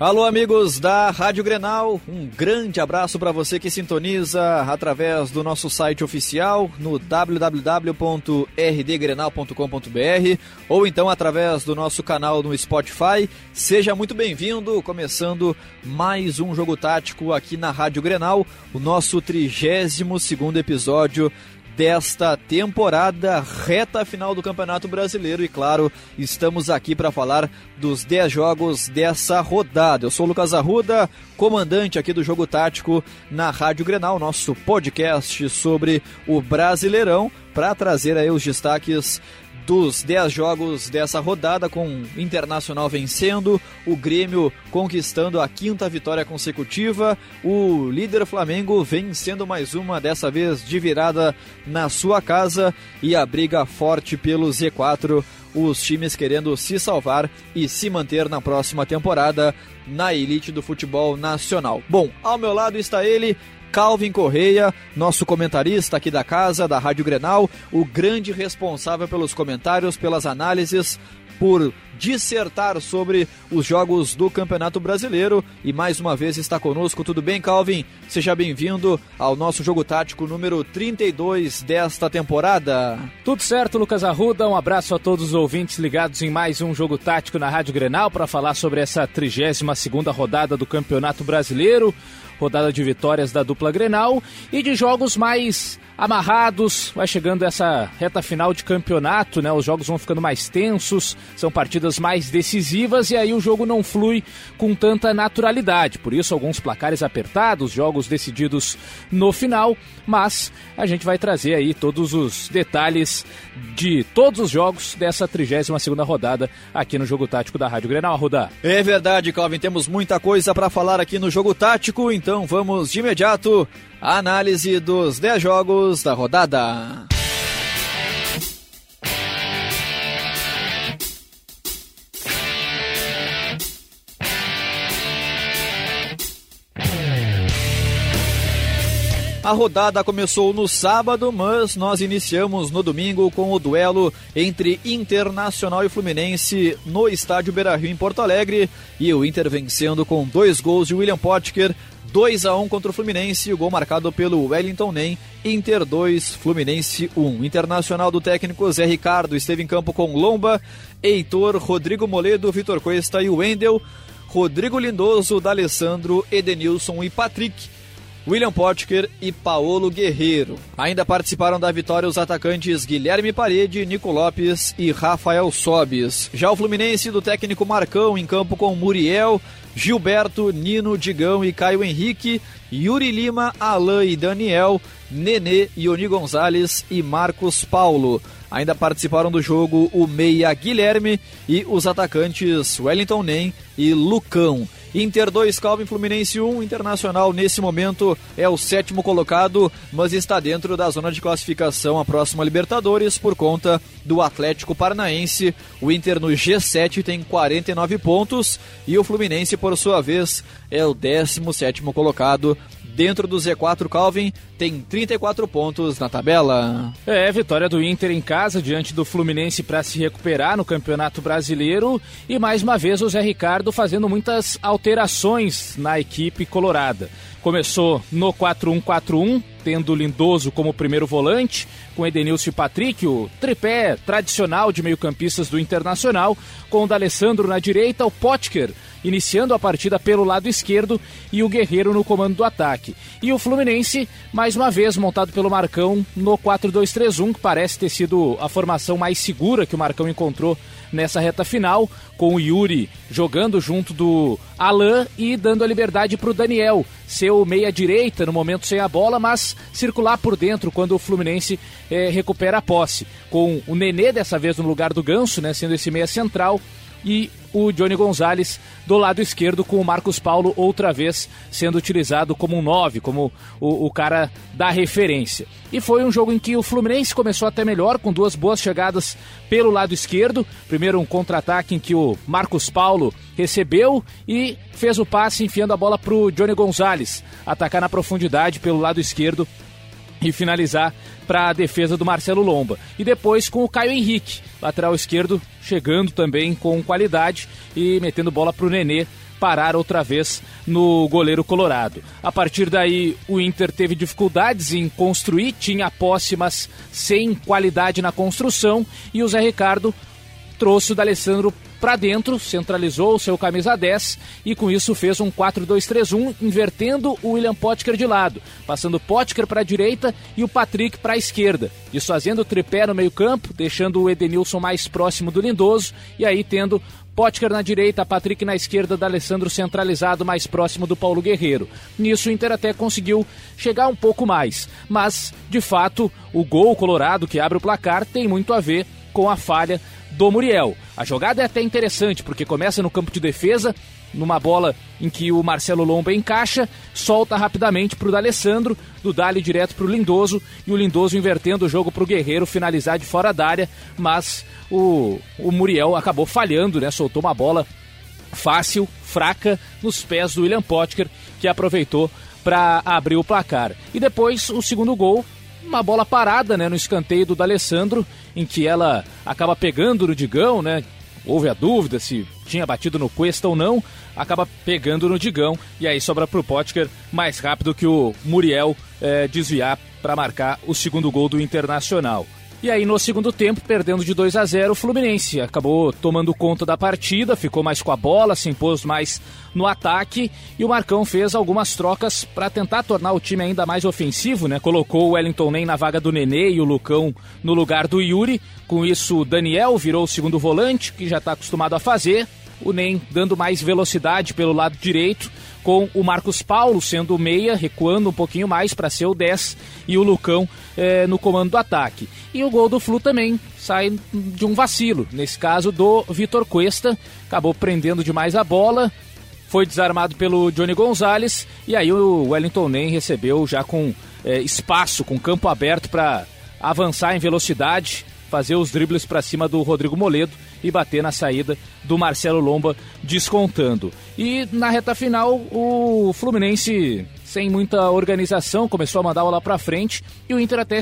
Alô, amigos da Rádio Grenal, um grande abraço para você que sintoniza através do nosso site oficial no www.rdgrenal.com.br ou então através do nosso canal no Spotify. Seja muito bem-vindo, começando mais um jogo tático aqui na Rádio Grenal, o nosso 32 segundo episódio desta temporada, reta final do Campeonato Brasileiro e claro, estamos aqui para falar dos 10 jogos dessa rodada. Eu sou o Lucas Arruda, comandante aqui do Jogo Tático na Rádio Grenal, nosso podcast sobre o Brasileirão, para trazer aí os destaques dos 10 jogos dessa rodada, com o Internacional vencendo, o Grêmio conquistando a quinta vitória consecutiva, o líder Flamengo vencendo mais uma, dessa vez de virada na sua casa, e a briga forte pelo Z4, os times querendo se salvar e se manter na próxima temporada na elite do futebol nacional. Bom, ao meu lado está ele, Calvin Correia, nosso comentarista aqui da casa, da Rádio Grenal, o grande responsável pelos comentários, pelas análises, por dissertar sobre os jogos do Campeonato Brasileiro e mais uma vez está conosco. Tudo bem, Calvin? Seja bem-vindo ao nosso jogo tático número 32 desta temporada. Tudo certo, Lucas Arruda. Um abraço a todos os ouvintes ligados em mais um jogo tático na Rádio Grenal para falar sobre essa 32 segunda rodada do Campeonato Brasileiro rodada de vitórias da dupla Grenal e de jogos mais amarrados. Vai chegando essa reta final de campeonato, né? Os jogos vão ficando mais tensos, são partidas mais decisivas e aí o jogo não flui com tanta naturalidade. Por isso, alguns placares apertados, jogos decididos no final, mas a gente vai trazer aí todos os detalhes de todos os jogos dessa 32 segunda rodada aqui no Jogo Tático da Rádio Grenal, Ruda. É verdade, Calvin, temos muita coisa para falar aqui no Jogo Tático, então vamos de imediato à análise dos 10 jogos da rodada. A rodada começou no sábado, mas nós iniciamos no domingo com o duelo entre Internacional e Fluminense no estádio Beira-Rio em Porto Alegre e o Inter vencendo com dois gols de William Potker 2 a 1 contra o Fluminense, o gol marcado pelo Wellington Nem, Inter 2, Fluminense 1. Internacional do técnico Zé Ricardo esteve em campo com Lomba, Heitor, Rodrigo Moledo, Vitor Cuesta e Wendel, Rodrigo Lindoso, D'Alessandro, Edenilson e Patrick. William Potker e Paolo Guerreiro. Ainda participaram da vitória os atacantes Guilherme Parede, Nico Lopes e Rafael Sobis. Já o Fluminense do técnico Marcão em campo com Muriel, Gilberto, Nino, Digão e Caio Henrique, Yuri Lima, Alain e Daniel, Nenê, Ioni Gonzalez e Marcos Paulo. Ainda participaram do jogo o Meia Guilherme e os atacantes Wellington Nem e Lucão. Inter 2, Calvin Fluminense 1. Internacional, nesse momento, é o sétimo colocado, mas está dentro da zona de classificação à próxima Libertadores por conta do Atlético Paranaense. O Inter no G7 tem 49 pontos e o Fluminense, por sua vez, é o 17 colocado dentro do Z4 Calvin tem 34 pontos na tabela. É, vitória do Inter em casa diante do Fluminense para se recuperar no Campeonato Brasileiro e mais uma vez o Zé Ricardo fazendo muitas alterações na equipe colorada. Começou no 4-1-4-1, tendo Lindoso como primeiro volante, com Edenilson e Patrick, o tripé tradicional de meio-campistas do Internacional, com o D'Alessandro na direita, o Potker iniciando a partida pelo lado esquerdo e o Guerreiro no comando do ataque. E o Fluminense, mais uma vez, montado pelo Marcão no 4-2-3-1, que parece ter sido a formação mais segura que o Marcão encontrou nessa reta final, com o Yuri jogando junto do Alain e dando a liberdade para o Daniel, seu meia-direita no momento sem a bola, mas circular por dentro quando o Fluminense é, recupera a posse. Com o Nenê dessa vez no lugar do Ganso, né, sendo esse meia central, e o Johnny Gonzalez do lado esquerdo, com o Marcos Paulo outra vez sendo utilizado como um 9, como o, o, cara da referência. E foi um jogo em que o Fluminense começou até melhor, com duas boas chegadas pelo lado esquerdo. Primeiro, um contra-ataque em que o Marcos Paulo recebeu e fez o passe enfiando a bola para o Johnny Gonzalez atacar na profundidade pelo lado esquerdo e finalizar para a defesa do Marcelo Lomba. E depois com o Caio Henrique, lateral esquerdo, chegando também com qualidade e metendo bola para o Nenê parar outra vez no goleiro colorado. A partir daí, o Inter teve dificuldades em construir, tinha posse, mas sem qualidade na construção, e o Zé Ricardo trouxe o D'Alessandro para dentro, centralizou o seu camisa 10 e com isso fez um 4-2-3-1, invertendo o William Potker de lado, passando Potker para a direita e o Patrick para a esquerda, desfazendo o tripé no meio-campo, deixando o Edenilson mais próximo do Lindoso e aí tendo Potker na direita, Patrick na esquerda, da Alessandro centralizado mais próximo do Paulo Guerreiro. Nisso o Inter até conseguiu chegar um pouco mais, mas de fato o gol colorado que abre o placar tem muito a ver com a falha do Muriel. A jogada é até interessante, porque começa no campo de defesa, numa bola em que o Marcelo Lomba encaixa, solta rapidamente para o D'Alessandro, do Dali direto para o Lindoso, e o Lindoso invertendo o jogo para o Guerreiro finalizar de fora da área, mas o, o Muriel acabou falhando, né? Soltou uma bola fácil, fraca, nos pés do William Potker, que aproveitou para abrir o placar. E depois o segundo gol uma bola parada, né, no escanteio do D'Alessandro, em que ela acaba pegando no Digão, né? Houve a dúvida se tinha batido no Cuesta ou não, acaba pegando no Digão e aí sobra pro Potker mais rápido que o Muriel é, desviar para marcar o segundo gol do Internacional. E aí no segundo tempo, perdendo de 2 a 0, o Fluminense acabou tomando conta da partida, ficou mais com a bola, se impôs mais no ataque e o Marcão fez algumas trocas para tentar tornar o time ainda mais ofensivo, né? Colocou o Wellington Nem na vaga do Nenê e o Lucão no lugar do Yuri. Com isso, o Daniel virou o segundo volante, que já está acostumado a fazer. O Nem dando mais velocidade pelo lado direito com o Marcos Paulo sendo o meia, recuando um pouquinho mais para ser o 10 e o Lucão é, no comando do ataque. E o gol do Flu também sai de um vacilo, nesse caso do Vitor Cuesta, acabou prendendo demais a bola, foi desarmado pelo Johnny Gonzalez e aí o Wellington Nem recebeu já com é, espaço, com campo aberto para avançar em velocidade, fazer os dribles para cima do Rodrigo Moledo e bater na saída do Marcelo Lomba descontando. E na reta final, o Fluminense, sem muita organização, começou a mandar lá para frente e o Inter até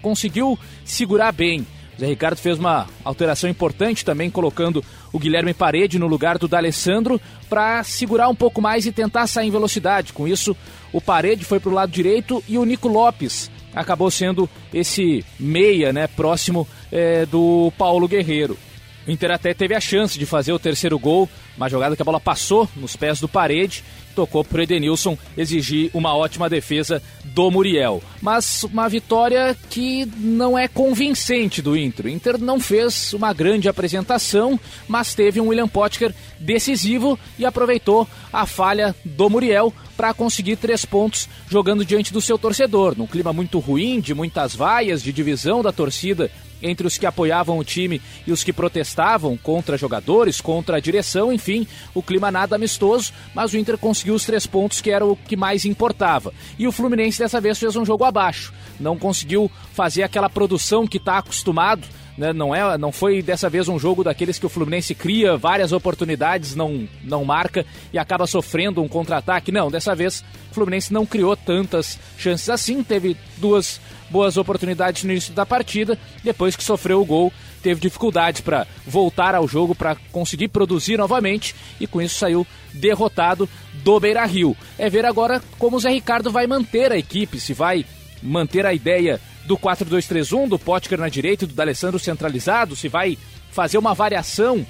conseguiu segurar bem. O Zé Ricardo fez uma alteração importante também, colocando o Guilherme Parede no lugar do D'Alessandro para segurar um pouco mais e tentar sair em velocidade. Com isso, o Parede foi para o lado direito e o Nico Lopes acabou sendo esse meia, né, próximo é, do Paulo Guerreiro. O Inter até teve a chance de fazer o terceiro gol, uma jogada que a bola passou nos pés do parede, tocou para Edenilson exigir uma ótima defesa do Muriel. Mas uma vitória que não é convincente do Inter. O Inter não fez uma grande apresentação, mas teve um William Potker decisivo e aproveitou a falha do Muriel para conseguir três pontos jogando diante do seu torcedor. Num clima muito ruim, de muitas vaias, de divisão da torcida entre os que apoiavam o time e os que protestavam contra jogadores, contra a direção, enfim, o clima nada amistoso, mas o Inter conseguiu os três pontos que era o que mais importava. E o Fluminense dessa vez fez um jogo abaixo, não conseguiu fazer aquela produção que está acostumado né? Não, é, não foi dessa vez um jogo daqueles que o Fluminense cria várias oportunidades, não, não marca e acaba sofrendo um contra-ataque. Não, dessa vez o Fluminense não criou tantas chances assim, teve duas boas oportunidades no início da partida, depois que sofreu o gol, teve dificuldades para voltar ao jogo, para conseguir produzir novamente e com isso saiu derrotado do Beira Rio. É ver agora como o Zé Ricardo vai manter a equipe, se vai manter a ideia do 4-2-3-1, do Potker na direita e do D'Alessandro centralizado, se vai fazer uma variação,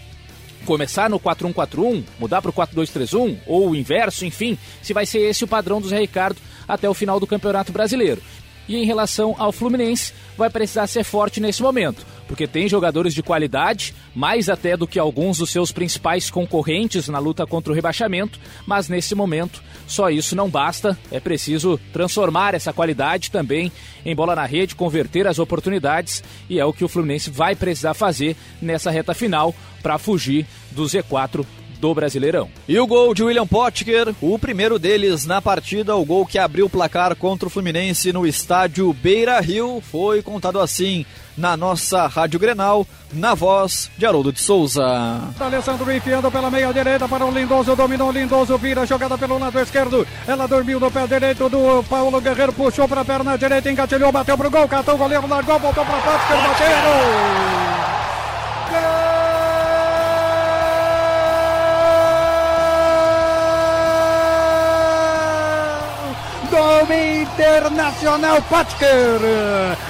começar no 4-1-4-1, mudar para o 4-2-3-1 ou o inverso, enfim, se vai ser esse o padrão do Zé Ricardo até o final do Campeonato Brasileiro. E em relação ao Fluminense, vai precisar ser forte nesse momento, porque tem jogadores de qualidade, mais até do que alguns dos seus principais concorrentes na luta contra o rebaixamento, mas nesse momento só isso não basta, é preciso transformar essa qualidade também em bola na rede, converter as oportunidades, e é o que o Fluminense vai precisar fazer nessa reta final para fugir do Z4 do Brasileirão. E o gol de William Potker, o primeiro deles na partida, o gol que abriu o placar contra o Fluminense no estádio Beira Rio, foi contado assim na nossa Rádio Grenal, na voz de Haroldo de Souza. Alessandro enfiando pela meia direita para o Lindoso, dominou Lindoso, vira jogada pelo lado esquerdo, ela dormiu no pé direito do Paulo Guerreiro, puxou para a perna direita, engatilhou, bateu pro gol, catou o goleiro, largou, voltou para Potker, bateu! Gol! Internacional Potker.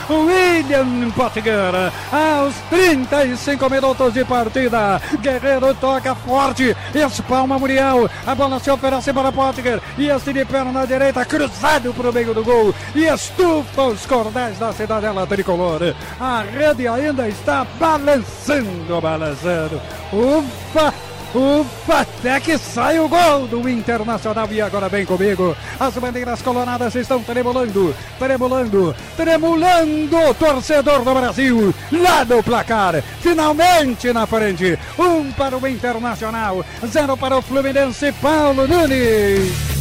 William Potker, aos 35 minutos de partida. Guerreiro toca forte, espalma Muriel. A bola se oferece para Potker. E este de perna direita, cruzado para o meio do gol. E estufa os cordéis da cidadela tricolor. A rede ainda está balançando, balançando. Ufa! Ufa, até que sai o gol do Internacional e agora vem comigo. As bandeiras coloradas estão tremulando, tremulando, tremulando. Torcedor do Brasil, lá no placar, finalmente na frente. Um para o Internacional, zero para o Fluminense. Paulo Nunes.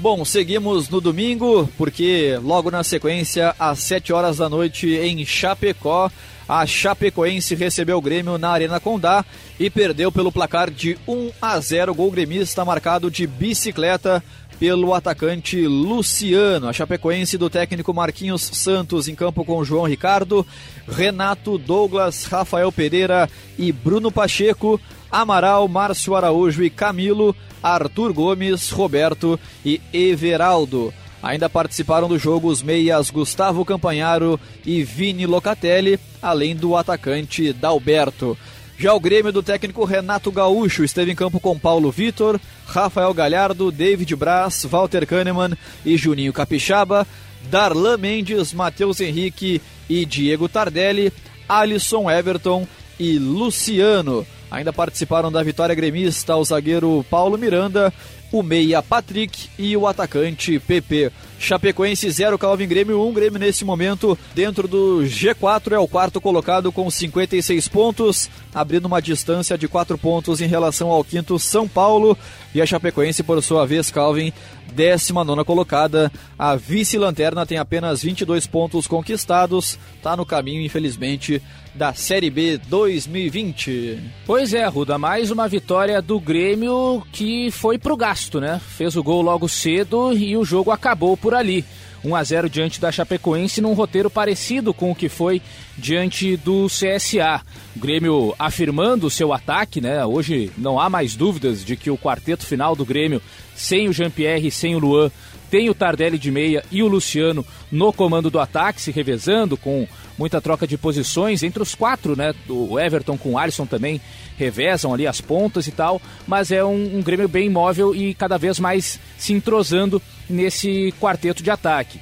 Bom, seguimos no domingo, porque logo na sequência, às 7 horas da noite, em Chapecó, a Chapecoense recebeu o Grêmio na Arena Condá e perdeu pelo placar de 1 a 0. Gol gremista marcado de bicicleta pelo atacante Luciano. A Chapecoense do técnico Marquinhos Santos em campo com João Ricardo, Renato Douglas, Rafael Pereira e Bruno Pacheco, Amaral, Márcio Araújo e Camilo, Arthur Gomes, Roberto e Everaldo. Ainda participaram do jogo os meias Gustavo Campanharo e Vini Locatelli, além do atacante Dalberto. Já o Grêmio do técnico Renato Gaúcho esteve em campo com Paulo Vitor, Rafael Galhardo, David Braz, Walter Kahneman e Juninho Capixaba, Darlan Mendes, Matheus Henrique e Diego Tardelli, Alisson Everton e Luciano. Ainda participaram da vitória gremista o zagueiro Paulo Miranda o meia Patrick e o atacante PP. Chapecoense 0, Calvin Grêmio 1. Um. Grêmio nesse momento dentro do G4 é o quarto colocado com 56 pontos, abrindo uma distância de 4 pontos em relação ao quinto São Paulo. E a Chapecoense, por sua vez, Calvin, 19 colocada. A vice-lanterna tem apenas 22 pontos conquistados, está no caminho, infelizmente, da Série B 2020. Pois é, Ruda, mais uma vitória do Grêmio que foi pro gasto, né? Fez o gol logo cedo e o jogo acabou por ali. 1 a 0 diante da Chapecoense num roteiro parecido com o que foi diante do CSA. O Grêmio afirmando o seu ataque, né? Hoje não há mais dúvidas de que o quarteto final do Grêmio, sem o Jean-Pierre, sem o Luan, tem o Tardelli de meia e o Luciano no comando do ataque, se revezando com muita troca de posições entre os quatro, né? O Everton com o Alisson também revezam ali as pontas e tal, mas é um, um Grêmio bem imóvel e cada vez mais se entrosando nesse quarteto de ataque.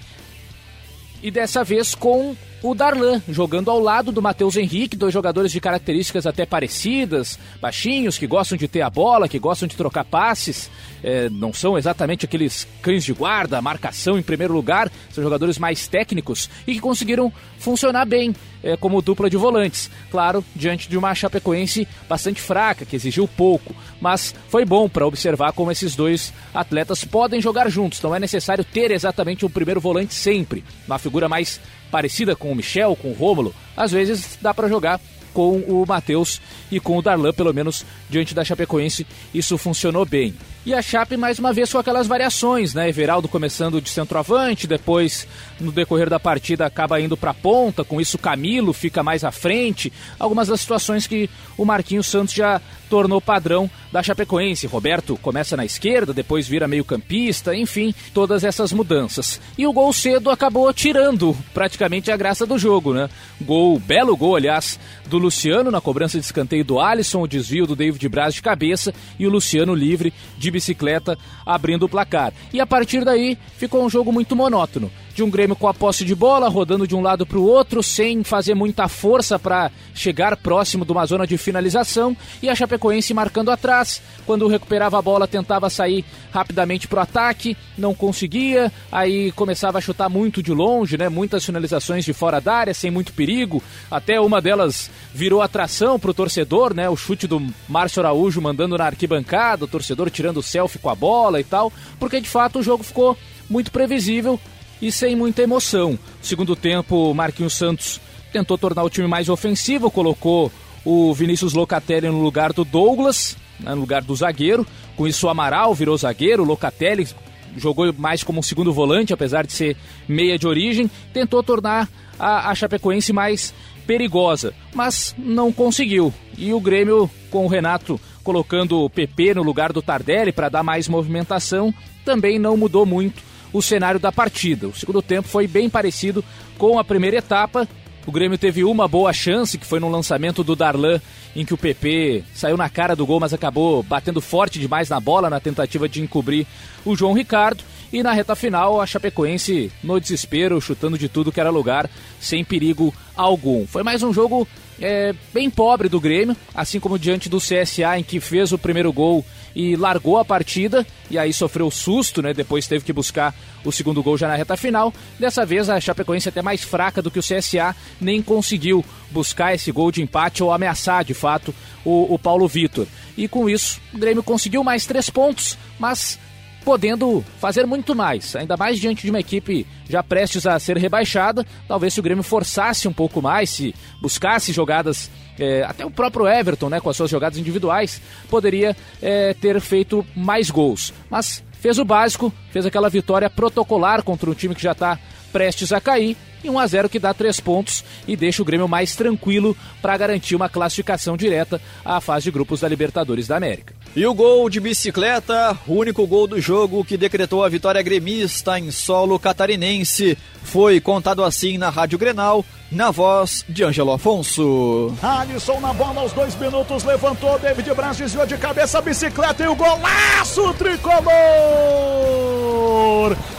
E dessa vez com o Darlan, jogando ao lado do Matheus Henrique, dois jogadores de características até parecidas, baixinhos, que gostam de ter a bola, que gostam de trocar passes, é, não são exatamente aqueles cães de guarda, marcação em primeiro lugar, são jogadores mais técnicos e que conseguiram funcionar bem é, como dupla de volantes. Claro, diante de uma Chapecoense bastante fraca, que exigiu pouco, mas foi bom para observar como esses dois atletas podem jogar juntos. Não é necessário ter exatamente um primeiro volante sempre, uma figura mais parecida com o Michel, com o Rômulo. Às vezes dá para jogar com o Matheus e com o Darlan, pelo menos diante da Chapecoense, isso funcionou bem. E a Chape, mais uma vez, com aquelas variações, né? Everaldo começando de centroavante, depois, no decorrer da partida, acaba indo para ponta, com isso Camilo fica mais à frente. Algumas das situações que o Marquinhos Santos já tornou padrão da Chapecoense. Roberto começa na esquerda, depois vira meio-campista, enfim, todas essas mudanças. E o gol cedo acabou tirando praticamente a graça do jogo, né? Gol, belo gol, aliás, do Luciano na cobrança de escanteio do Alisson, o desvio do David Braz de cabeça e o Luciano livre de bicicleta abrindo o placar. E a partir daí ficou um jogo muito monótono de um Grêmio com a posse de bola, rodando de um lado para o outro, sem fazer muita força para chegar próximo de uma zona de finalização, e a Chapecoense marcando atrás. Quando recuperava a bola, tentava sair rapidamente para o ataque, não conseguia, aí começava a chutar muito de longe, né? Muitas finalizações de fora da área, sem muito perigo. Até uma delas virou atração para o torcedor, né? O chute do Márcio Araújo mandando na arquibancada, o torcedor tirando selfie com a bola e tal, porque de fato o jogo ficou muito previsível e sem muita emoção. Segundo tempo, Marquinhos Santos tentou tornar o time mais ofensivo, colocou o Vinícius Locatelli no lugar do Douglas, né, no lugar do zagueiro. Com isso, o Amaral virou zagueiro, o Locatelli jogou mais como um segundo volante, apesar de ser meia de origem. Tentou tornar a, a Chapecoense mais perigosa, mas não conseguiu. E o Grêmio, com o Renato colocando o PP no lugar do Tardelli para dar mais movimentação, também não mudou muito o cenário da partida. O segundo tempo foi bem parecido com a primeira etapa. O Grêmio teve uma boa chance, que foi no lançamento do Darlan, em que o PP saiu na cara do gol, mas acabou batendo forte demais na bola na tentativa de encobrir o João Ricardo. E na reta final, a Chapecoense no desespero, chutando de tudo que era lugar, sem perigo algum. Foi mais um jogo é, bem pobre do Grêmio, assim como diante do CSA, em que fez o primeiro gol e largou a partida, e aí sofreu susto, né? Depois teve que buscar o segundo gol já na reta final. Dessa vez a Chapecoense é até mais fraca do que o CSA, nem conseguiu buscar esse gol de empate ou ameaçar de fato o, o Paulo Vitor. E com isso, o Grêmio conseguiu mais três pontos, mas podendo fazer muito mais, ainda mais diante de uma equipe já prestes a ser rebaixada. Talvez se o Grêmio forçasse um pouco mais, se buscasse jogadas, é, até o próprio Everton, né, com as suas jogadas individuais, poderia é, ter feito mais gols. Mas fez o básico, fez aquela vitória protocolar contra um time que já está prestes a cair e 1 a 0 que dá três pontos e deixa o Grêmio mais tranquilo para garantir uma classificação direta à fase de grupos da Libertadores da América. E o gol de bicicleta, o único gol do jogo que decretou a vitória gremista em solo catarinense, foi contado assim na Rádio Grenal, na voz de Ângelo Afonso. Alisson na bola aos dois minutos, levantou, David Braz desviou de cabeça a bicicleta e o golaço tricolor!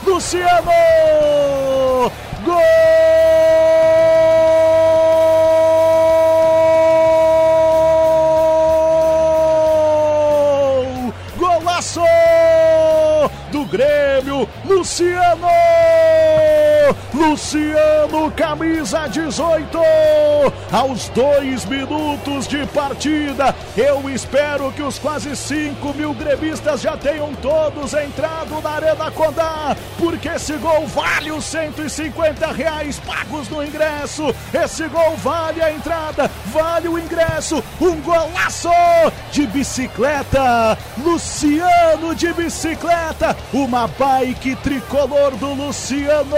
Luciano! Gol! Luciano! Luciano, camisa 18, aos dois minutos de partida. Eu espero que os quase 5 mil gremistas já tenham todos entrado na Arena Condá, porque esse gol vale os 150 reais pagos no ingresso. Esse gol vale a entrada, vale o ingresso. Um golaço de bicicleta, Luciano de bicicleta, uma bike tricolor do Luciano.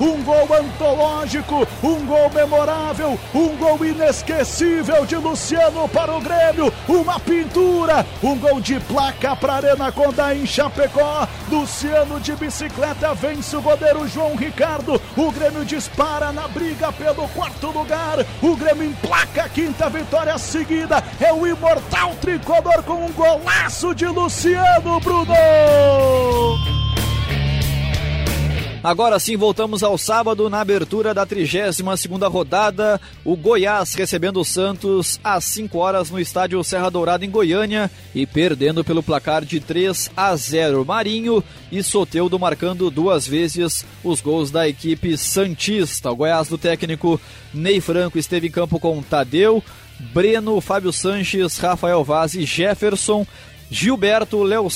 Um gol antológico, um gol memorável, um gol inesquecível de Luciano para o Grêmio, uma pintura, um gol de placa para Arena Condá em Chapecó. Luciano de bicicleta vence o goleiro João Ricardo. O Grêmio dispara na briga pelo quarto lugar. O Grêmio emplaca a quinta vitória seguida. É o imortal tricolor com um golaço de Luciano Bruno. Agora sim, voltamos ao sábado na abertura da 32 segunda rodada. O Goiás recebendo o Santos às 5 horas no estádio Serra Dourada em Goiânia e perdendo pelo placar de 3 a 0. Marinho e Soteudo marcando duas vezes os gols da equipe Santista. O Goiás do técnico Ney Franco esteve em campo com Tadeu, Breno, Fábio Sanches, Rafael Vaz e Jefferson, Gilberto, Léo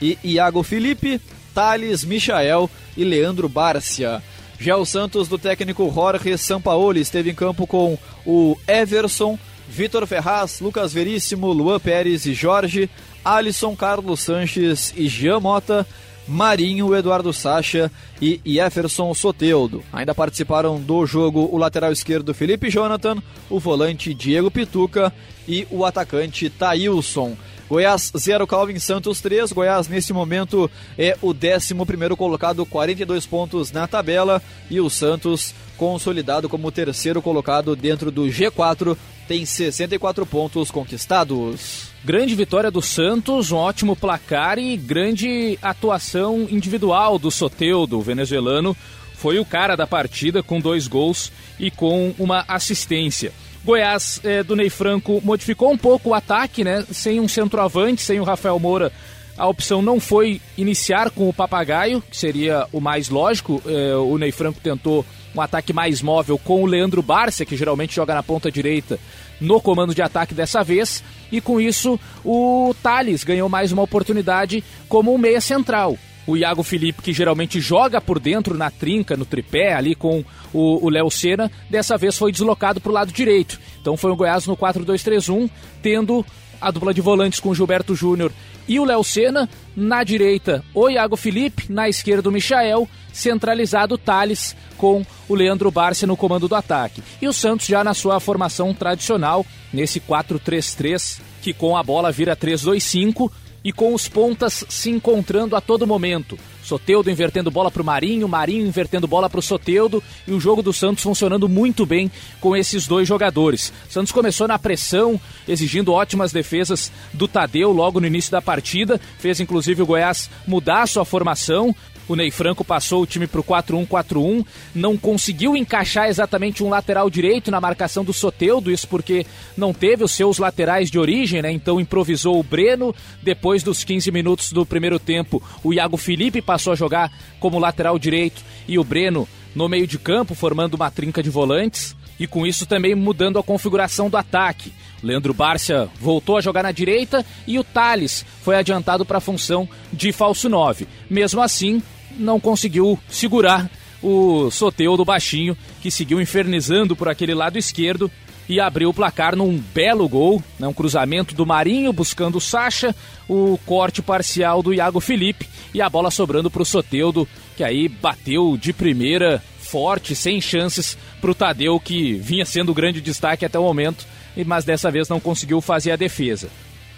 e Iago Felipe. Thales, Michael e Leandro Bárcia. Já o Santos do técnico Jorge Sampaoli esteve em campo com o Everson, Vitor Ferraz, Lucas Veríssimo, Luan Pérez e Jorge, Alisson, Carlos Sanches e Jean Mota, Marinho, Eduardo Sacha e Jefferson Soteudo. Ainda participaram do jogo o lateral esquerdo Felipe Jonathan, o volante Diego Pituca e o atacante Taílson. Goiás 0, Calvin Santos 3. Goiás, nesse momento, é o 11 colocado, 42 pontos na tabela. E o Santos, consolidado como terceiro colocado dentro do G4, tem 64 pontos conquistados. Grande vitória do Santos, um ótimo placar e grande atuação individual do Soteudo, venezuelano. Foi o cara da partida com dois gols e com uma assistência. Goiás é, do Ney Franco modificou um pouco o ataque, né? Sem um centroavante, sem o Rafael Moura. A opção não foi iniciar com o Papagaio, que seria o mais lógico. É, o Ney Franco tentou um ataque mais móvel com o Leandro Barcia, que geralmente joga na ponta direita, no comando de ataque dessa vez. E com isso, o Thales ganhou mais uma oportunidade como um meia central o Iago Felipe, que geralmente joga por dentro na trinca, no tripé, ali com o Léo Senna, dessa vez foi deslocado para o lado direito. Então foi o Goiás no 4-2-3-1, tendo a dupla de volantes com o Gilberto Júnior e o Léo Senna, na direita o Iago Felipe, na esquerda o Michael, centralizado o Thales com o Leandro Barcia no comando do ataque. E o Santos já na sua formação tradicional, nesse 4-3-3, que com a bola vira 3-2-5, e com os pontas se encontrando a todo momento. Soteudo invertendo bola para o Marinho, Marinho invertendo bola para o Soteudo e o jogo do Santos funcionando muito bem com esses dois jogadores. Santos começou na pressão, exigindo ótimas defesas do Tadeu logo no início da partida, fez inclusive o Goiás mudar sua formação, o Ney Franco passou o time para o 4-1-4-1, não conseguiu encaixar exatamente um lateral direito na marcação do Soteudo, isso porque não teve os seus laterais de origem, né? Então improvisou o Breno. Depois dos 15 minutos do primeiro tempo, o Iago Felipe passou a jogar como lateral direito e o Breno no meio de campo, formando uma trinca de volantes e com isso também mudando a configuração do ataque. Leandro Bárcia voltou a jogar na direita e o Thales foi adiantado para a função de falso 9. Mesmo assim, não conseguiu segurar o Soteu do Baixinho, que seguiu infernizando por aquele lado esquerdo e abriu o placar num belo gol, né, um cruzamento do Marinho buscando o Sacha, o corte parcial do Iago Felipe e a bola sobrando para o Soteudo, que aí bateu de primeira, forte, sem chances para o Tadeu, que vinha sendo grande destaque até o momento, mas dessa vez não conseguiu fazer a defesa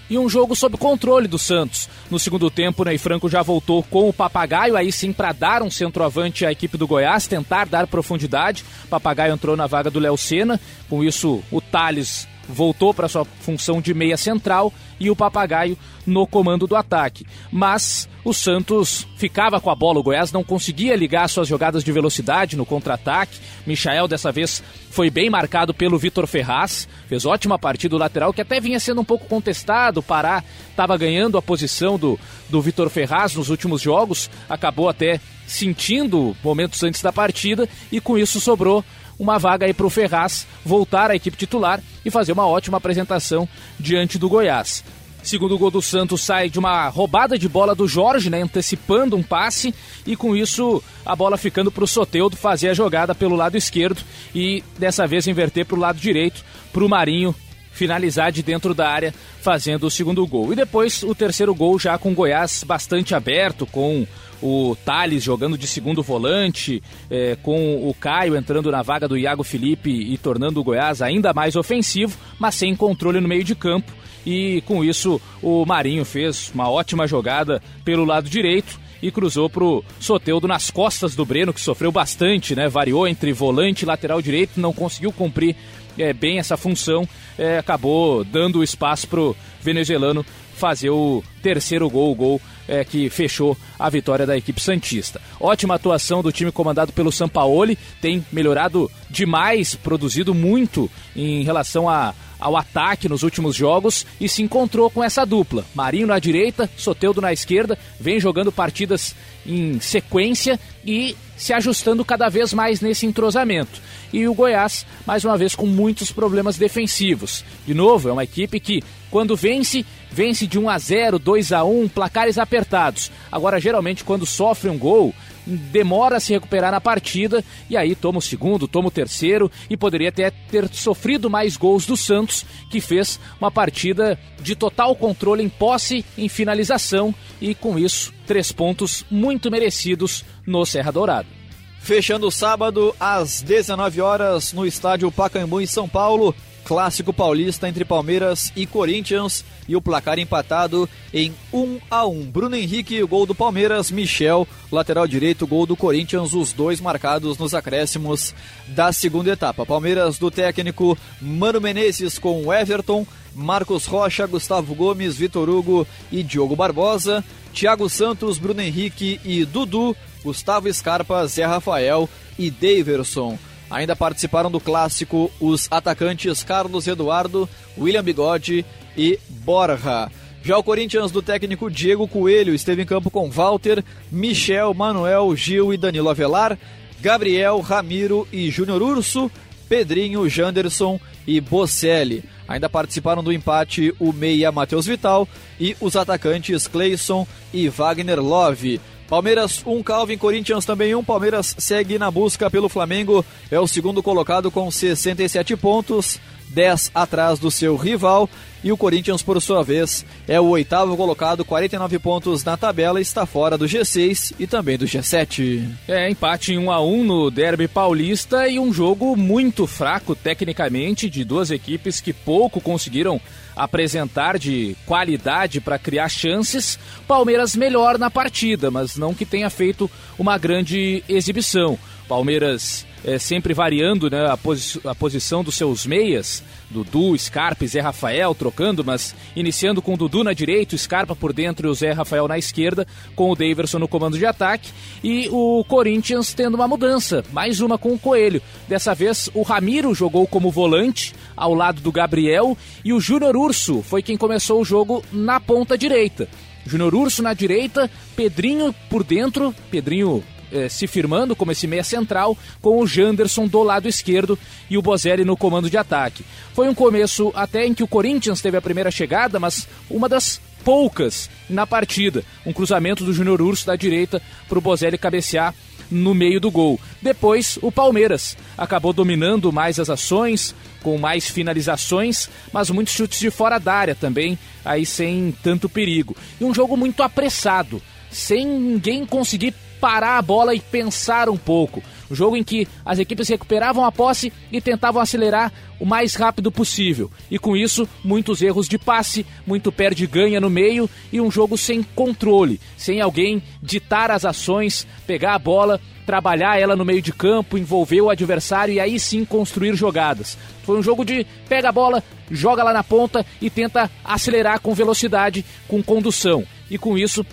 e um jogo sob controle do Santos. No segundo tempo, Ney Franco já voltou com o Papagaio, aí sim para dar um centroavante à equipe do Goiás, tentar dar profundidade. Papagaio entrou na vaga do Léo Senna, com isso o Thales voltou para sua função de meia central e o Papagaio no comando do ataque. Mas o Santos ficava com a bola, o Goiás não conseguia ligar suas jogadas de velocidade no contra-ataque. Michael dessa vez foi bem marcado pelo Vitor Ferraz, fez ótima partida do lateral que até vinha sendo um pouco contestado. O Pará estava ganhando a posição do, do Vitor Ferraz nos últimos jogos, acabou até sentindo momentos antes da partida e com isso sobrou uma vaga aí para o Ferraz voltar à equipe titular e fazer uma ótima apresentação diante do Goiás. Segundo gol do Santos sai de uma roubada de bola do Jorge, né, antecipando um passe e com isso a bola ficando para o Soteudo fazer a jogada pelo lado esquerdo e dessa vez inverter para o lado direito para o Marinho finalizar de dentro da área fazendo o segundo gol. E depois o terceiro gol já com o Goiás bastante aberto, com o Thales jogando de segundo volante, é, com o Caio entrando na vaga do Iago Felipe e tornando o Goiás ainda mais ofensivo, mas sem controle no meio de campo. E com isso o Marinho fez uma ótima jogada pelo lado direito e cruzou pro Soteudo nas costas do Breno, que sofreu bastante, né? Variou entre volante e lateral direito, não conseguiu cumprir é, bem essa função, é, acabou dando espaço pro venezuelano fazer o terceiro gol, o gol é, que fechou a vitória da equipe Santista. Ótima atuação do time comandado pelo Sampaoli, tem melhorado demais, produzido muito em relação a, ao ataque nos últimos jogos e se encontrou com essa dupla. Marinho na direita, Soteudo na esquerda, vem jogando partidas em sequência e se ajustando cada vez mais nesse entrosamento. E o Goiás, mais uma vez, com muitos problemas defensivos. De novo, é uma equipe que, quando vence, vence de 1 a 0, 2 a 1, placares apertados. Agora, geralmente, quando sofre um gol, demora a se recuperar na partida e aí toma o segundo, toma o terceiro e poderia até ter sofrido mais gols do Santos, que fez uma partida de total controle em posse, em finalização e com isso três pontos muito merecidos no Serra Dourada. Fechando o sábado às 19 horas no estádio Pacaembu em São Paulo, clássico paulista entre Palmeiras e Corinthians e o placar empatado em 1 a 1. Bruno Henrique, o gol do Palmeiras, Michel, lateral direito, gol do Corinthians, os dois marcados nos acréscimos da segunda etapa. Palmeiras do técnico Mano Menezes com Everton, Marcos Rocha, Gustavo Gomes, Vitor Hugo e Diogo Barbosa, Thiago Santos, Bruno Henrique e Dudu, Gustavo Scarpa, Zé Rafael e Daverson. Ainda participaram do clássico os atacantes Carlos Eduardo, William Bigode e Borja. Já o Corinthians do técnico Diego Coelho esteve em campo com Walter, Michel, Manuel, Gil e Danilo Avelar, Gabriel, Ramiro e Júnior Urso, Pedrinho, Janderson e Bocelli. Ainda participaram do empate o meia Matheus Vital e os atacantes Cleison e Wagner Love. Palmeiras 1, um, Calvin, Corinthians também 1. Um. Palmeiras segue na busca pelo Flamengo, é o segundo colocado com 67 pontos. 10 atrás do seu rival. E o Corinthians, por sua vez, é o oitavo colocado, 49 pontos na tabela, está fora do G6 e também do G7. É, empate em 1 a 1 no Derby Paulista e um jogo muito fraco tecnicamente de duas equipes que pouco conseguiram apresentar de qualidade para criar chances. Palmeiras melhor na partida, mas não que tenha feito uma grande exibição. Palmeiras é, sempre variando né, a, posi a, posição dos seus meias, Dudu, Scarpa e Zé Rafael trocando, mas iniciando com Dudu na direita, Scarpa por dentro e o Zé Rafael na esquerda, com o Daverson no comando de ataque e o Corinthians tendo uma mudança, mais uma com o Coelho. Dessa vez o Ramiro jogou como volante ao lado do Gabriel e o Júnior Urso foi quem começou o jogo na ponta direita. Júnior Urso na direita, Pedrinho por dentro, Pedrinho eh, se firmando como esse meia central, com o Janderson do lado esquerdo e o Bozelli no comando de ataque. Foi um começo até em que o Corinthians teve a primeira chegada, mas uma das poucas na partida. Um cruzamento do Júnior Urso da direita para o Bozelli cabecear no meio do gol. Depois, o Palmeiras acabou dominando mais as ações, com mais finalizações, mas muitos chutes de fora da área também, aí sem tanto perigo. E um jogo muito apressado, sem ninguém conseguir parar a bola e pensar um pouco. Um jogo em que as equipes recuperavam a posse e tentavam acelerar o mais rápido possível. E com isso, muitos erros de passe, muito perde-ganha no meio e um jogo sem controle, sem alguém ditar as ações, pegar a bola, trabalhar ela no meio de campo, envolver o adversário e aí sim construir jogadas. Foi um jogo de pega a bola, joga lá na ponta e tenta acelerar com velocidade, com condução. E com isso,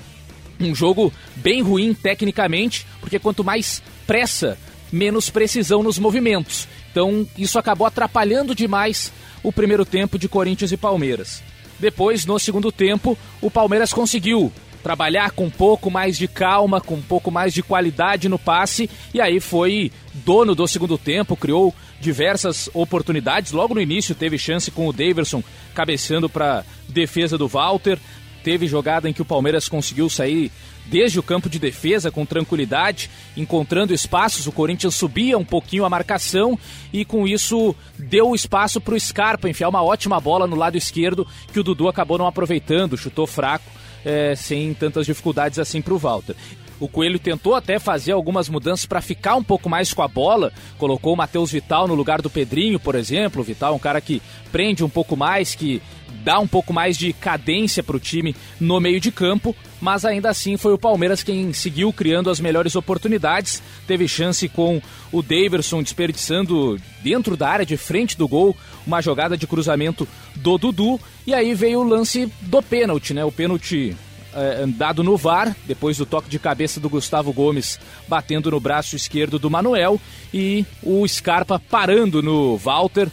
um jogo bem ruim tecnicamente, porque quanto mais pressa, menos precisão nos movimentos. Então, isso acabou atrapalhando demais o primeiro tempo de Corinthians e Palmeiras. Depois, no segundo tempo, o Palmeiras conseguiu trabalhar com um pouco mais de calma, com um pouco mais de qualidade no passe, e aí foi dono do segundo tempo, criou diversas oportunidades. Logo no início teve chance com o Daverson cabeceando para defesa do Walter. Teve jogada em que o Palmeiras conseguiu sair desde o campo de defesa com tranquilidade, encontrando espaços. O Corinthians subia um pouquinho a marcação e com isso deu espaço para o Scarpa enfiar uma ótima bola no lado esquerdo que o Dudu acabou não aproveitando, chutou fraco, é, sem tantas dificuldades assim para o Walter. O Coelho tentou até fazer algumas mudanças para ficar um pouco mais com a bola. Colocou o Matheus Vital no lugar do Pedrinho, por exemplo. O Vital é um cara que prende um pouco mais, que dá um pouco mais de cadência para o time no meio de campo, mas ainda assim foi o Palmeiras quem seguiu criando as melhores oportunidades. Teve chance com o Daverson desperdiçando dentro da área de frente do gol uma jogada de cruzamento do Dudu e aí veio o lance do pênalti, né? O pênalti é, dado no VAR, depois do toque de cabeça do Gustavo Gomes batendo no braço esquerdo do Manuel e o Scarpa parando no Walter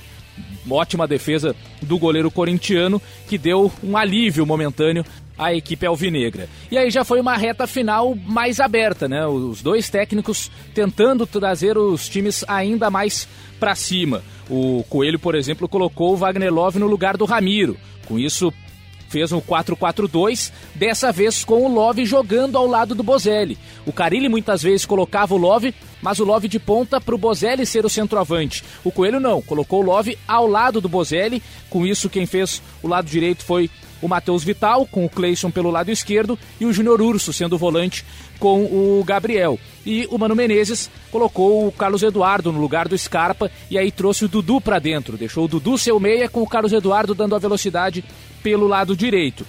ótima defesa do goleiro corintiano que deu um alívio momentâneo à equipe alvinegra. E aí já foi uma reta final mais aberta, né? Os dois técnicos tentando trazer os times ainda mais para cima. O Coelho, por exemplo, colocou o Wagner Love no lugar do Ramiro. Com isso, fez um 4-4-2, dessa vez com o Love jogando ao lado do Bozelli. O Carilli muitas vezes colocava o Love, mas o Love de ponta para o Bozelli ser o centroavante. O Coelho não, colocou o Love ao lado do Bozelli, com isso quem fez o lado direito foi o Matheus Vital, com o Cleison pelo lado esquerdo, e o Júnior Urso sendo o volante com o Gabriel. E o Mano Menezes colocou o Carlos Eduardo no lugar do Scarpa e aí trouxe o Dudu para dentro. Deixou o Dudu ser o meia com o Carlos Eduardo dando a velocidade pelo lado direito.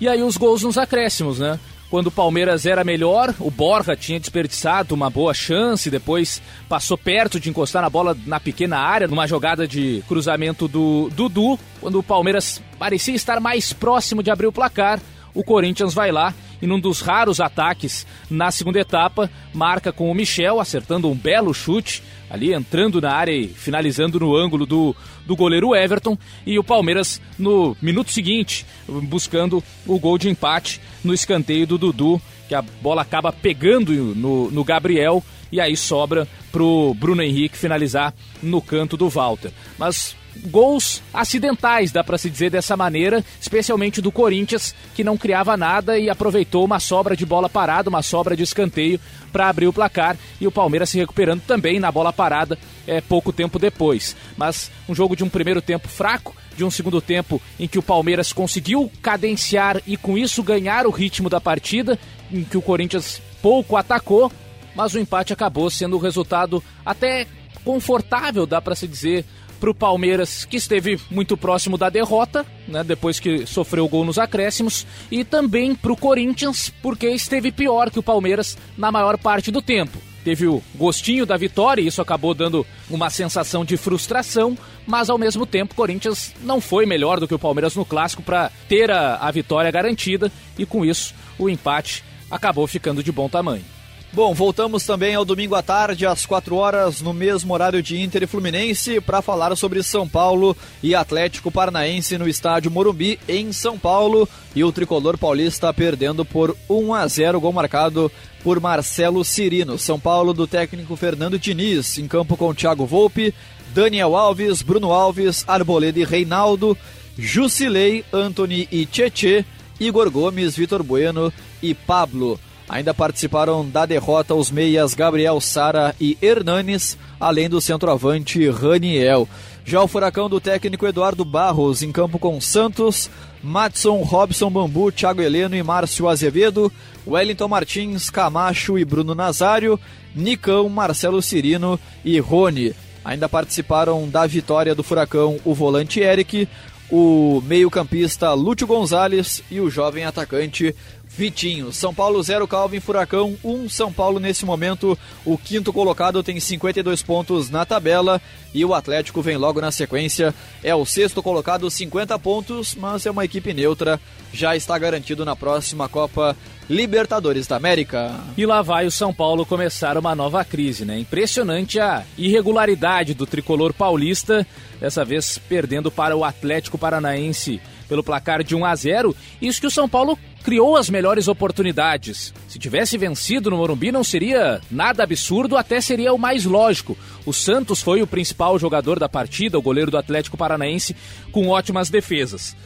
E aí os gols nos acréscimos, né? Quando o Palmeiras era melhor, o Borja tinha desperdiçado uma boa chance, depois passou perto de encostar na bola na pequena área, numa jogada de cruzamento do Dudu. Quando o Palmeiras parecia estar mais próximo de abrir o placar, o Corinthians vai lá e num dos raros ataques na segunda etapa, marca com o Michel, acertando um belo chute, ali entrando na área e finalizando no ângulo do, do goleiro Everton. E o Palmeiras, no minuto seguinte, buscando o gol de empate no escanteio do Dudu, que a bola acaba pegando no, no Gabriel e aí sobra pro Bruno Henrique finalizar no canto do Walter. Mas gols acidentais, dá para se dizer dessa maneira, especialmente do Corinthians, que não criava nada e aproveitou uma sobra de bola parada, uma sobra de escanteio para abrir o placar e o Palmeiras se recuperando também na bola parada é, pouco tempo depois. Mas um jogo de um primeiro tempo fraco, de um segundo tempo em que o Palmeiras conseguiu cadenciar e com isso ganhar o ritmo da partida, em que o Corinthians pouco atacou, mas o empate acabou sendo o resultado até confortável, dá para se dizer, para o Palmeiras, que esteve muito próximo da derrota, né, depois que sofreu o gol nos acréscimos, e também para o Corinthians, porque esteve pior que o Palmeiras na maior parte do tempo. Teve o gostinho da vitória e isso acabou dando uma sensação de frustração, mas ao mesmo tempo o Corinthians não foi melhor do que o Palmeiras no clássico para ter a, a vitória garantida e com isso o empate acabou ficando de bom tamanho. Bom, voltamos também ao domingo à tarde, às 4 horas, no mesmo horário de Inter e Fluminense, para falar sobre São Paulo e Atlético Paranaense no estádio Morumbi, em São Paulo. E o tricolor paulista perdendo por 1 a 0, gol marcado por Marcelo Cirino. São Paulo do técnico Fernando Diniz, em campo com Thiago Volpe, Daniel Alves, Bruno Alves, Arboleda e Reinaldo, Jusilei, Anthony e Tietê, Igor Gomes, Vitor Bueno e Pablo. Ainda participaram da derrota os meias Gabriel Sara e Hernanes, além do centroavante Raniel. Já o furacão do técnico Eduardo Barros em campo com Santos, Matson, Robson Bambu, Thiago Heleno e Márcio Azevedo, Wellington Martins, Camacho e Bruno Nazário, Nicão, Marcelo Cirino e Rony. Ainda participaram da vitória do Furacão o volante Eric, o meio-campista Lúcio Gonzalez e o jovem atacante Vitinho. São Paulo 0, Calvin Furacão 1. Um São Paulo nesse momento, o quinto colocado tem 52 pontos na tabela e o Atlético vem logo na sequência. É o sexto colocado, 50 pontos, mas é uma equipe neutra. Já está garantido na próxima Copa Libertadores da América. E lá vai o São Paulo começar uma nova crise, né? Impressionante a irregularidade do tricolor paulista, dessa vez perdendo para o Atlético Paranaense pelo placar de 1 a 0. Isso que o São Paulo criou as melhores oportunidades. Se tivesse vencido no Morumbi não seria nada absurdo, até seria o mais lógico. O Santos foi o principal jogador da partida, o goleiro do Atlético Paranaense, com ótimas defesas.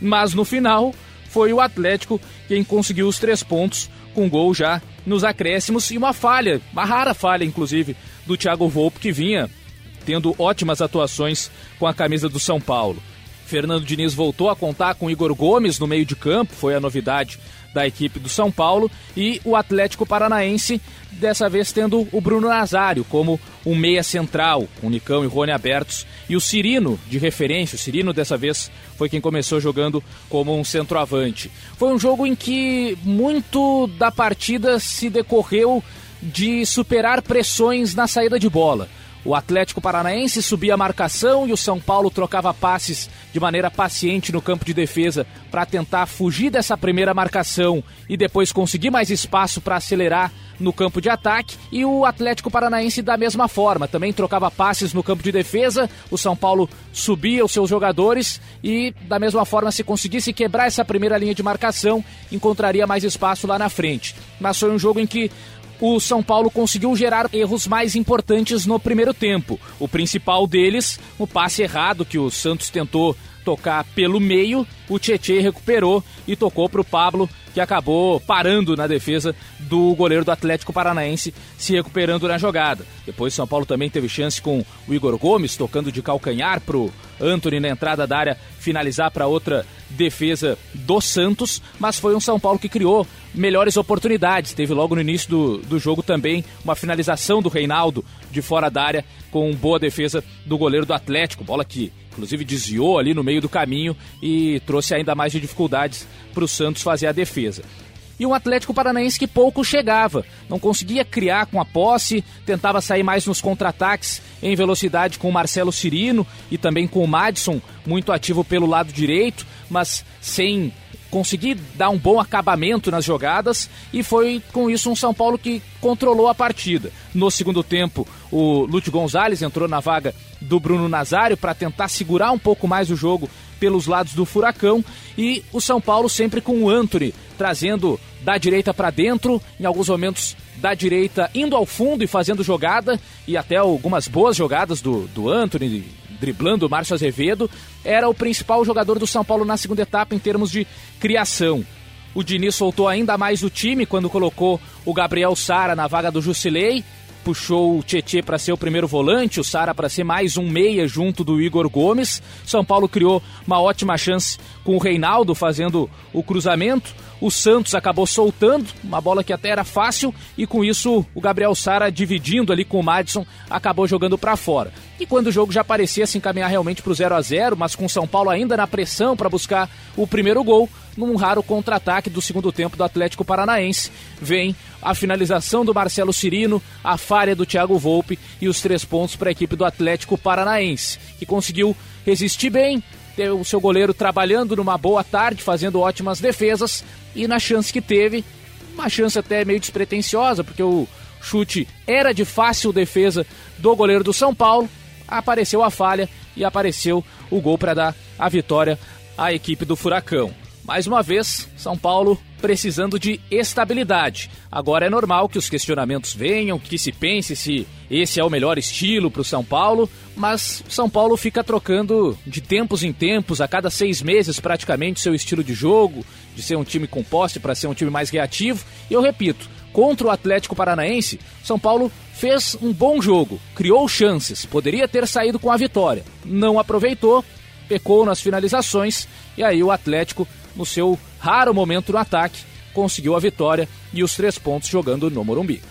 Mas no final, foi o Atlético quem conseguiu os três pontos, com gol já nos acréscimos e uma falha, uma rara falha inclusive, do Thiago Volpe, que vinha tendo ótimas atuações com a camisa do São Paulo. Fernando Diniz voltou a contar com Igor Gomes no meio de campo, foi a novidade da equipe do São Paulo, e o Atlético Paranaense, dessa vez tendo o Bruno Nazário como um meia central, com Nicão e Rony abertos, e o Cirino de referência. O Cirino dessa vez foi quem começou jogando como um centroavante. Foi um jogo em que muito da partida se decorreu de superar pressões na saída de bola. O Atlético Paranaense subia a marcação e o São Paulo trocava passes de maneira paciente no campo de defesa para tentar fugir dessa primeira marcação e depois conseguir mais espaço para acelerar no campo de ataque e o Atlético Paranaense da mesma forma, também trocava passes no campo de defesa, o São Paulo subia os seus jogadores e da mesma forma se conseguisse quebrar essa primeira linha de marcação, encontraria mais espaço lá na frente. Mas foi um jogo em que o São Paulo conseguiu gerar erros mais importantes no primeiro tempo. O principal deles, o passe errado que o Santos tentou tocar pelo meio, o Tietê recuperou e tocou para o Pablo, que acabou parando na defesa do goleiro do Atlético Paranaense, se recuperando na jogada. Depois São Paulo também teve chance com o Igor Gomes tocando de calcanhar pro Anthony na entrada da área finalizar para outra defesa do Santos, mas foi um São Paulo que criou melhores oportunidades. Teve logo no início do, do jogo também uma finalização do Reinaldo de fora da área com boa defesa do goleiro do Atlético, bola que inclusive desviou ali no meio do caminho e trouxe ainda mais de dificuldades para o Santos fazer a defesa. E um Atlético Paranaense que pouco chegava, não conseguia criar com a posse, tentava sair mais nos contra-ataques em velocidade com o Marcelo Cirino e também com o Madison, muito ativo pelo lado direito, mas sem conseguir dar um bom acabamento nas jogadas e foi com isso um São Paulo que controlou a partida. No segundo tempo, o Lúcio Gonzalez entrou na vaga do Bruno Nazário para tentar segurar um pouco mais o jogo pelos lados do Furacão e o São Paulo sempre com o Anthony trazendo da direita para dentro, em alguns momentos da direita indo ao fundo e fazendo jogada e até algumas boas jogadas do, do Anthony driblando o Márcio Azevedo, era o principal jogador do São Paulo na segunda etapa em termos de criação. O Diniz soltou ainda mais o time quando colocou o Gabriel Sara na vaga do Jusilei, puxou o Tietê para ser o primeiro volante, o Sara para ser mais um meia junto do Igor Gomes. São Paulo criou uma ótima chance com o Reinaldo fazendo o cruzamento. O Santos acabou soltando, uma bola que até era fácil, e com isso o Gabriel Sara dividindo ali com o Madison acabou jogando para fora. E quando o jogo já parecia se encaminhar realmente para o 0 a 0 mas com o São Paulo ainda na pressão para buscar o primeiro gol, num raro contra-ataque do segundo tempo do Atlético Paranaense, vem a finalização do Marcelo Cirino, a falha do Thiago Volpe e os três pontos para a equipe do Atlético Paranaense, que conseguiu resistir bem, ter o seu goleiro trabalhando numa boa tarde, fazendo ótimas defesas e na chance que teve, uma chance até meio despretensiosa, porque o chute era de fácil defesa do goleiro do São Paulo, apareceu a falha e apareceu o gol para dar a vitória à equipe do Furacão. Mais uma vez, São Paulo precisando de estabilidade. Agora é normal que os questionamentos venham, que se pense se esse é o melhor estilo para o São Paulo, mas São Paulo fica trocando de tempos em tempos, a cada seis meses praticamente, seu estilo de jogo, de ser um time com posse para ser um time mais reativo. E eu repito, contra o Atlético Paranaense, São Paulo fez um bom jogo, criou chances, poderia ter saído com a vitória, não aproveitou, pecou nas finalizações e aí o Atlético no seu raro momento no ataque, conseguiu a vitória e os três pontos jogando no Morumbi.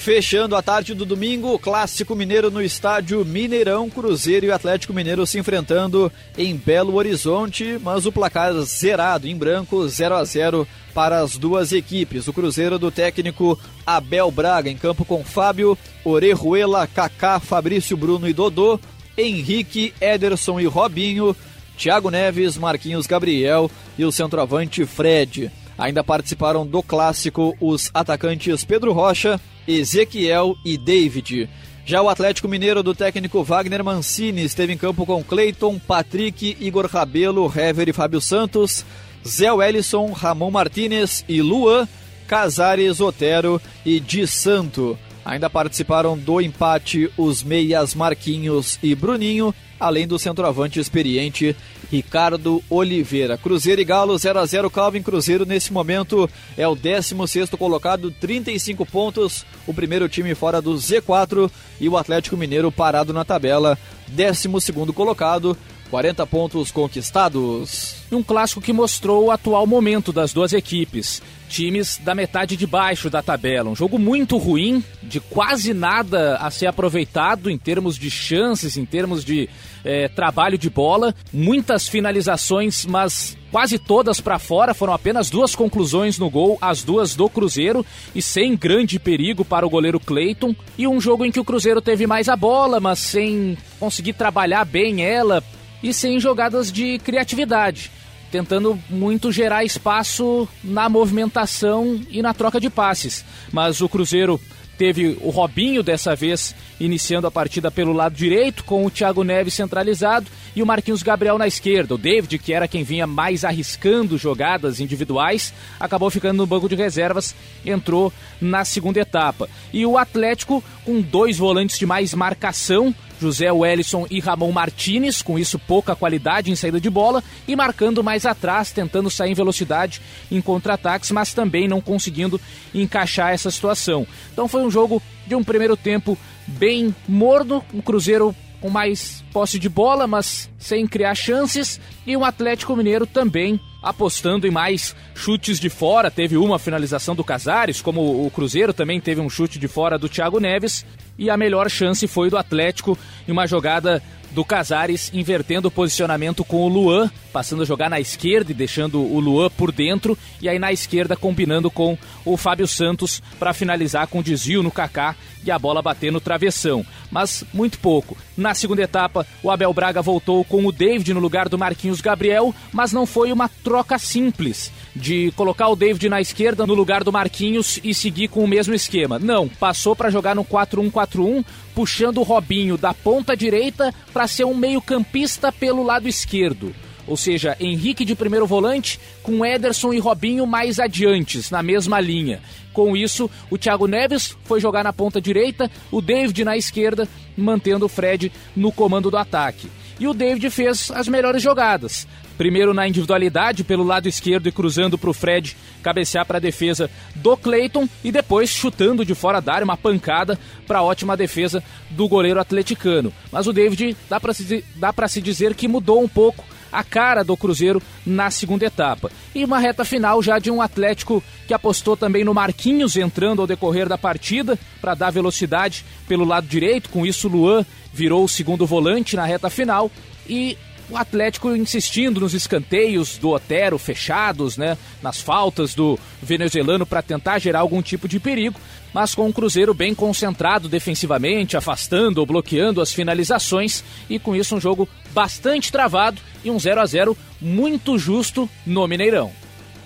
Fechando a tarde do domingo, clássico mineiro no estádio Mineirão, Cruzeiro e Atlético Mineiro se enfrentando em Belo Horizonte, mas o placar zerado em branco, 0 a 0 para as duas equipes. O Cruzeiro do técnico Abel Braga em campo com Fábio, Orejuela, Kaká, Fabrício Bruno e Dodô, Henrique, Ederson e Robinho, Thiago Neves, Marquinhos Gabriel e o centroavante Fred. Ainda participaram do clássico os atacantes Pedro Rocha, Ezequiel e David. Já o Atlético Mineiro do técnico Wagner Mancini esteve em campo com Cleiton, Patrick, Igor Rabelo, Hever e Fábio Santos, Zé Wellison, Ramon Martinez e Luan, Casares, Otero e Di Santo. Ainda participaram do empate os meias Marquinhos e Bruninho além do centroavante experiente Ricardo Oliveira. Cruzeiro e Galo 0 a 0 Calvin Cruzeiro nesse momento é o 16º colocado, 35 pontos, o primeiro time fora do Z4 e o Atlético Mineiro parado na tabela, 12º colocado, 40 pontos conquistados. Um clássico que mostrou o atual momento das duas equipes. Times da metade de baixo da tabela. Um jogo muito ruim, de quase nada a ser aproveitado em termos de chances, em termos de é, trabalho de bola. Muitas finalizações, mas quase todas para fora. Foram apenas duas conclusões no gol, as duas do Cruzeiro, e sem grande perigo para o goleiro Cleiton. E um jogo em que o Cruzeiro teve mais a bola, mas sem conseguir trabalhar bem ela e sem jogadas de criatividade, tentando muito gerar espaço na movimentação e na troca de passes. Mas o Cruzeiro teve o Robinho dessa vez iniciando a partida pelo lado direito, com o Thiago Neves centralizado e o Marquinhos Gabriel na esquerda. O David, que era quem vinha mais arriscando jogadas individuais, acabou ficando no banco de reservas, entrou na segunda etapa. E o Atlético, com dois volantes de mais marcação, José Wellison e Ramon Martinez, com isso pouca qualidade em saída de bola e marcando mais atrás, tentando sair em velocidade em contra-ataques, mas também não conseguindo encaixar essa situação. Então foi um jogo de um primeiro tempo bem morno, um Cruzeiro com mais posse de bola, mas sem criar chances, e o Atlético Mineiro também apostando em mais chutes de fora. Teve uma finalização do Casares, como o Cruzeiro também teve um chute de fora do Thiago Neves, e a melhor chance foi do Atlético em uma jogada do Casares invertendo o posicionamento com o Luan, passando a jogar na esquerda e deixando o Luan por dentro, e aí na esquerda combinando com o Fábio Santos para finalizar com desvio no Kaká e a bola bater no travessão. Mas muito pouco. Na segunda etapa, o Abel Braga voltou com o David no lugar do Marquinhos Gabriel, mas não foi uma troca simples de colocar o David na esquerda no lugar do Marquinhos e seguir com o mesmo esquema. Não, passou para jogar no 4-1-4-1, puxando o Robinho da ponta direita para ser um meio-campista pelo lado esquerdo. Ou seja, Henrique de primeiro volante, com Ederson e Robinho mais adiantes, na mesma linha. Com isso, o Thiago Neves foi jogar na ponta direita, o David na esquerda, mantendo o Fred no comando do ataque. e o David fez as melhores jogadas. Primeiro na individualidade pelo lado esquerdo e cruzando para o Fred cabecear para a defesa do Cleiton e depois chutando de fora da área uma pancada para a ótima defesa do goleiro atleticano. Mas o David dá para se, se dizer que mudou um pouco a cara do Cruzeiro na segunda etapa. E uma reta final já de um Atlético que apostou também no Marquinhos entrando ao decorrer da partida para dar velocidade pelo lado direito. Com isso, Luan virou o segundo volante na reta final e o Atlético insistindo nos escanteios do Otero fechados, né, nas faltas do venezuelano para tentar gerar algum tipo de perigo, mas com o Cruzeiro bem concentrado defensivamente, afastando ou bloqueando as finalizações e com isso um jogo bastante travado e um 0 a 0 muito justo no Mineirão.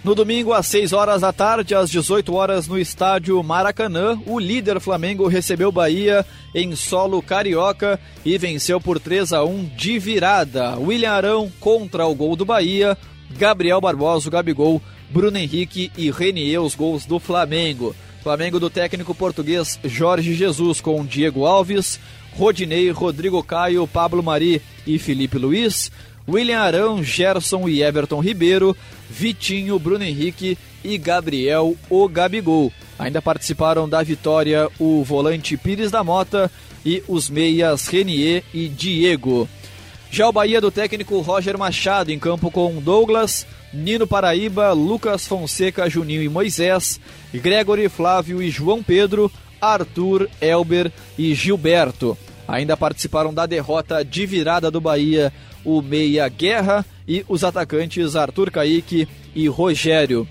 No domingo, às 6 horas da tarde, às 18 horas, no estádio Maracanã, o líder Flamengo recebeu Bahia em solo carioca e venceu por 3 a 1 de virada. William Arão contra o gol do Bahia, Gabriel Barbosa, Gabigol, Bruno Henrique e Renier, os gols do Flamengo. Flamengo do técnico português Jorge Jesus com Diego Alves, Rodinei, Rodrigo Caio, Pablo Mari e Felipe Luiz. William Arão, Gerson e Everton Ribeiro, Vitinho, Bruno Henrique e Gabriel o Gabigol. Ainda participaram da vitória o volante Pires da Mota e os meias Renier e Diego. Já o Bahia do técnico Roger Machado em campo com Douglas, Nino Paraíba, Lucas Fonseca, Juninho e Moisés, Gregory, Flávio e João Pedro, Arthur, Elber e Gilberto. Ainda participaram da derrota de virada do Bahia o meia Guerra e os atacantes Arthur Caíque e Rogério.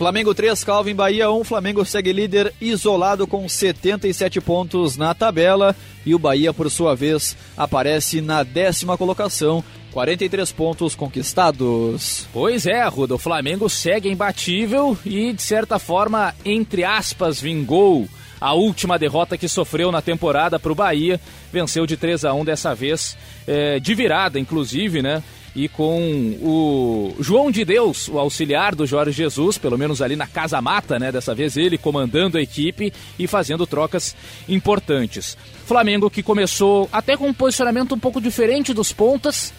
Flamengo 3, Calvin Bahia 1. Flamengo segue líder isolado com 77 pontos na tabela. E o Bahia, por sua vez, aparece na décima colocação. 43 pontos conquistados. Pois é, Ruda, o Flamengo segue imbatível e, de certa forma, entre aspas, vingou a última derrota que sofreu na temporada para o Bahia. Venceu de 3 a 1 dessa vez, é, de virada, inclusive, né? E com o João de Deus, o auxiliar do Jorge Jesus, pelo menos ali na Casa Mata, né? Dessa vez ele comandando a equipe e fazendo trocas importantes. Flamengo que começou até com um posicionamento um pouco diferente dos pontas,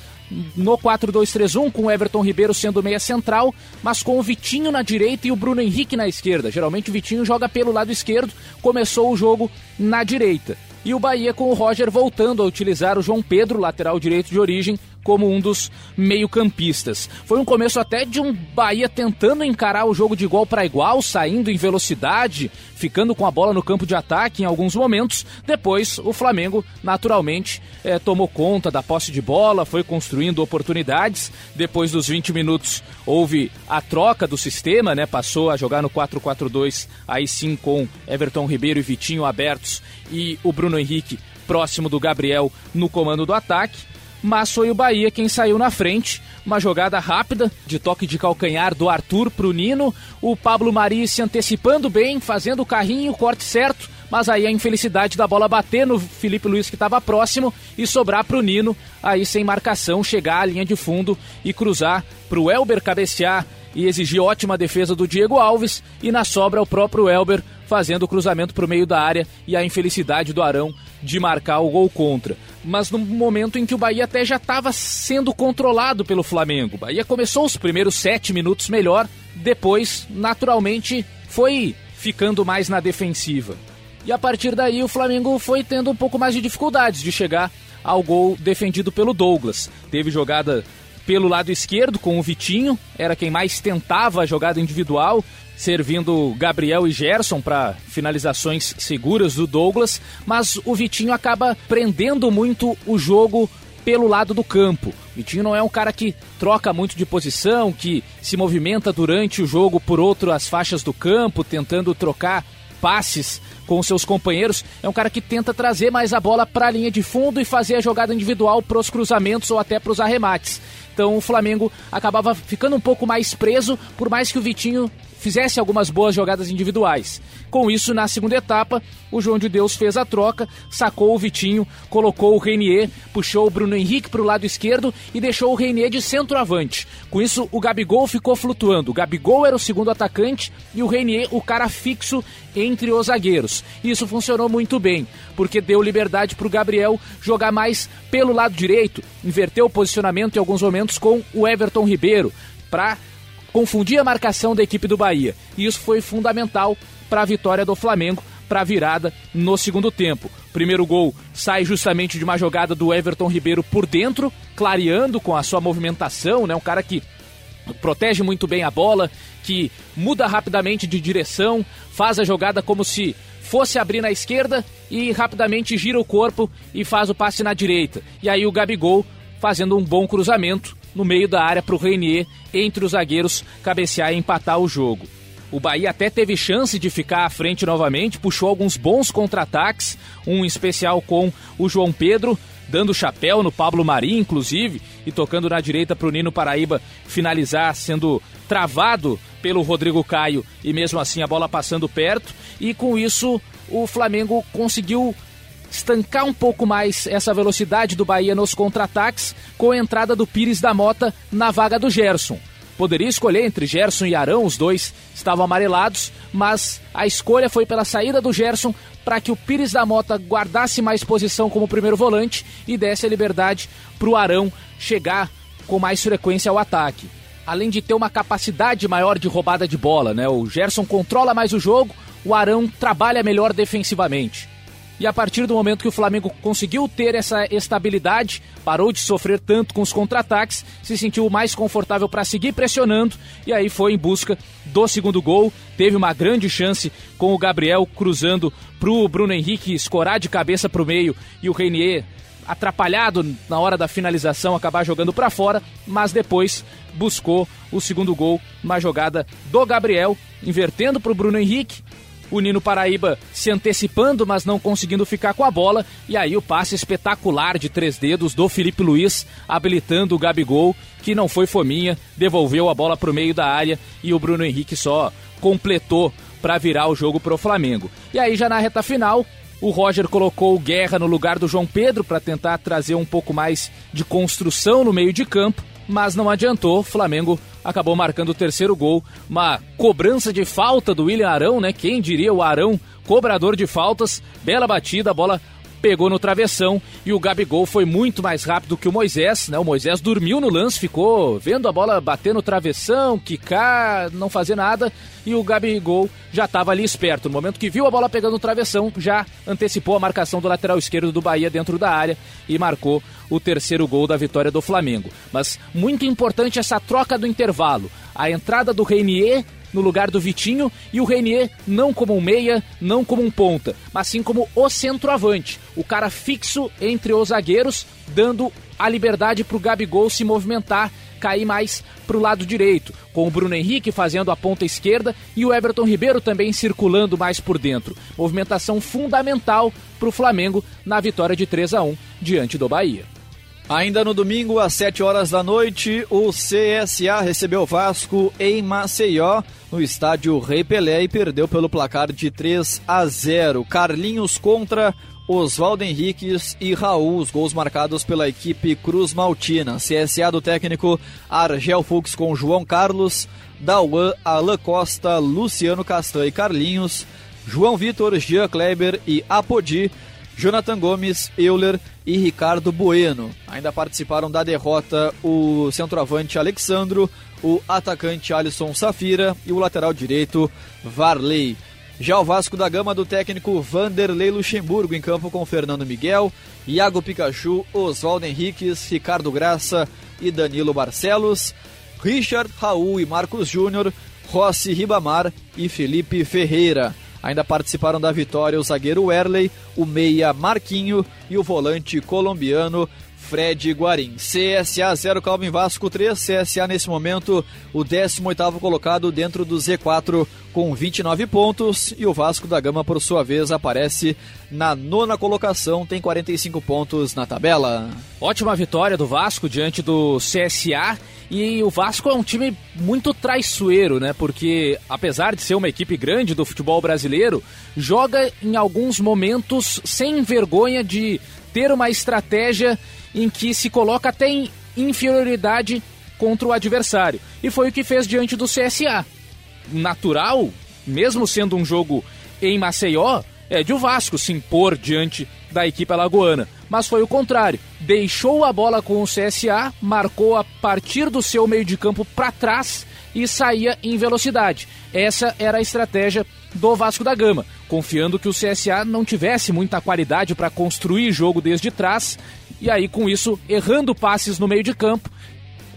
no 4-2-3-1, com o Everton Ribeiro sendo meia central, mas com o Vitinho na direita e o Bruno Henrique na esquerda. Geralmente o Vitinho joga pelo lado esquerdo, começou o jogo na direita. E o Bahia com o Roger voltando a utilizar o João Pedro, lateral direito de origem, como um dos meio-campistas. Foi um começo até de um Bahia tentando encarar o jogo de igual para igual, saindo em velocidade, ficando com a bola no campo de ataque em alguns momentos. Depois, o Flamengo, naturalmente, é, tomou conta da posse de bola, foi construindo oportunidades. Depois dos 20 minutos, houve a troca do sistema, né? Passou a jogar no 4-4-2, aí sim com Everton Ribeiro e Vitinho abertos e o Bruno Henrique próximo do Gabriel no comando do ataque mas foi o Bahia quem saiu na frente. Uma jogada rápida, de toque de calcanhar do Arthur pro Nino. O Pablo Mari se antecipando bem, fazendo o carrinho, o corte certo. Mas aí a infelicidade da bola bater no Felipe Luiz que estava próximo e sobrar pro Nino, aí sem marcação, chegar à linha de fundo e cruzar pro Elber cabecear e exigir ótima defesa do Diego Alves. E na sobra o próprio Elber fazendo o cruzamento para o meio da área e a infelicidade do Arão de marcar o gol contra. Mas no momento em que o Bahia até já estava sendo controlado pelo Flamengo. O Bahia começou os primeiros sete minutos melhor, depois, naturalmente, foi ficando mais na defensiva. E a partir daí o Flamengo foi tendo um pouco mais de dificuldades de chegar ao gol defendido pelo Douglas. Teve jogada pelo lado esquerdo com o Vitinho, era quem mais tentava a jogada individual, servindo Gabriel e Gerson para finalizações seguras do Douglas, mas o Vitinho acaba prendendo muito o jogo pelo lado do campo. Vitinho não é um cara que troca muito de posição, que se movimenta durante o jogo por outras faixas do campo, tentando trocar passes com seus companheiros. É um cara que tenta trazer mais a bola para a linha de fundo e fazer a jogada individual para os cruzamentos ou até para os arremates. Então o Flamengo acabava ficando um pouco mais preso, por mais que o Vitinho fizesse algumas boas jogadas individuais. Com isso, na segunda etapa, o João de Deus fez a troca, sacou o Vitinho, colocou o Reinier, puxou o Bruno Henrique para o lado esquerdo e deixou o Reinier de centroavante. Com isso, o Gabigol ficou flutuando. O Gabigol era o segundo atacante e o Reinier o cara fixo entre os zagueiros. Isso funcionou muito bem, porque deu liberdade para o Gabriel jogar mais pelo lado direito, inverteu o posicionamento em alguns momentos com o Everton Ribeiro para confundir a marcação da equipe do Bahia. E isso foi fundamental para a vitória do Flamengo, para a virada no segundo tempo. Primeiro gol sai justamente de uma jogada do Everton Ribeiro por dentro, clareando com a sua movimentação, né? Um cara que protege muito bem a bola, que muda rapidamente de direção, faz a jogada como se fosse abrir na esquerda e rapidamente gira o corpo e faz o passe na direita. E aí o Gabigol fazendo um bom cruzamento no meio da área para o Reinier, entre os zagueiros, cabecear e empatar o jogo. O Bahia até teve chance de ficar à frente novamente, puxou alguns bons contra-ataques, um especial com o João Pedro, dando chapéu no Pablo Marim, inclusive, e tocando na direita para o Nino Paraíba finalizar, sendo travado pelo Rodrigo Caio e mesmo assim a bola passando perto. E com isso o Flamengo conseguiu estancar um pouco mais essa velocidade do Bahia nos contra-ataques com a entrada do Pires da Mota na vaga do Gerson. Poderia escolher entre Gerson e Arão, os dois estavam amarelados, mas a escolha foi pela saída do Gerson para que o Pires da Mota guardasse mais posição como primeiro volante e desse a liberdade para o Arão chegar com mais frequência ao ataque. Além de ter uma capacidade maior de roubada de bola, né? O Gerson controla mais o jogo, o Arão trabalha melhor defensivamente. E a partir do momento que o Flamengo conseguiu ter essa estabilidade, parou de sofrer tanto com os contra-ataques, se sentiu mais confortável para seguir pressionando e aí foi em busca do segundo gol. Teve uma grande chance com o Gabriel cruzando para o Bruno Henrique escorar de cabeça para o meio e o Reinier atrapalhado na hora da finalização acabar jogando para fora, mas depois buscou o segundo gol, uma jogada do Gabriel, invertendo para o Bruno Henrique, o Nino Paraíba se antecipando, mas não conseguindo ficar com a bola. E aí o passe espetacular de três dedos do Felipe Luiz, habilitando o Gabigol, que não foi fominha, devolveu a bola para o meio da área e o Bruno Henrique só completou para virar o jogo para o Flamengo. E aí já na reta final, o Roger colocou o Guerra no lugar do João Pedro para tentar trazer um pouco mais de construção no meio de campo, mas não adiantou. O Flamengo acabou marcando o terceiro gol. Uma cobrança de falta do William Arão, né? Quem diria o Arão, cobrador de faltas. Bela batida, a bola pegou no travessão e o Gabigol foi muito mais rápido que o Moisés, né? O Moisés dormiu no lance, ficou vendo a bola bater no travessão, quicar, não fazer nada e o Gabigol já estava ali esperto. No momento que viu a bola pegando no travessão, já antecipou a marcação do lateral esquerdo do Bahia dentro da área e marcou o terceiro gol da vitória do Flamengo. Mas muito importante essa troca do intervalo. A entrada do Reinier no lugar do Vitinho e o Renier não como um meia, não como um ponta, mas sim como o centroavante, o cara fixo entre os zagueiros, dando a liberdade para o Gabigol se movimentar, cair mais para o lado direito, com o Bruno Henrique fazendo a ponta esquerda e o Everton Ribeiro também circulando mais por dentro. Movimentação fundamental para o Flamengo na vitória de 3 a 1 diante do Bahia. Ainda no domingo, às 7 horas da noite, o CSA recebeu o Vasco em Maceió, no estádio Rei Pelé, e perdeu pelo placar de 3 a 0. Carlinhos contra Oswaldo Henriques e Raul, os gols marcados pela equipe Cruz Maltina. CSA do técnico Argel Fux com João Carlos, Dauan, Alain Costa, Luciano Castan e Carlinhos, João Vitor, Jean Kleber e Apodi Jonathan Gomes, Euler e Ricardo Bueno. Ainda participaram da derrota o centroavante Alexandro, o atacante Alisson Safira e o lateral direito Varley. Já o Vasco da Gama do técnico Vanderlei Luxemburgo em campo com Fernando Miguel, Iago Pikachu, Oswaldo Henriques, Ricardo Graça e Danilo Barcelos, Richard, Raul e Marcos Júnior, Rossi Ribamar e Felipe Ferreira. Ainda participaram da vitória o zagueiro Werley, o meia Marquinho e o volante colombiano Fred Guarim. CSA 0, Calvin Vasco 3. CSA nesse momento o 18º colocado dentro do Z4 com 29 pontos e o Vasco da Gama por sua vez aparece na nona colocação, tem 45 pontos na tabela. Ótima vitória do Vasco diante do CSA e o Vasco é um time muito traiçoeiro, né? Porque apesar de ser uma equipe grande do futebol brasileiro, joga em alguns momentos sem vergonha de ter uma estratégia em que se coloca até em inferioridade contra o adversário. E foi o que fez diante do CSA. Natural, mesmo sendo um jogo em Maceió, é de o Vasco se impor diante da equipe alagoana. Mas foi o contrário. Deixou a bola com o CSA, marcou a partir do seu meio de campo para trás e saía em velocidade. Essa era a estratégia do Vasco da Gama, confiando que o CSA não tivesse muita qualidade para construir jogo desde trás e aí com isso errando passes no meio de campo,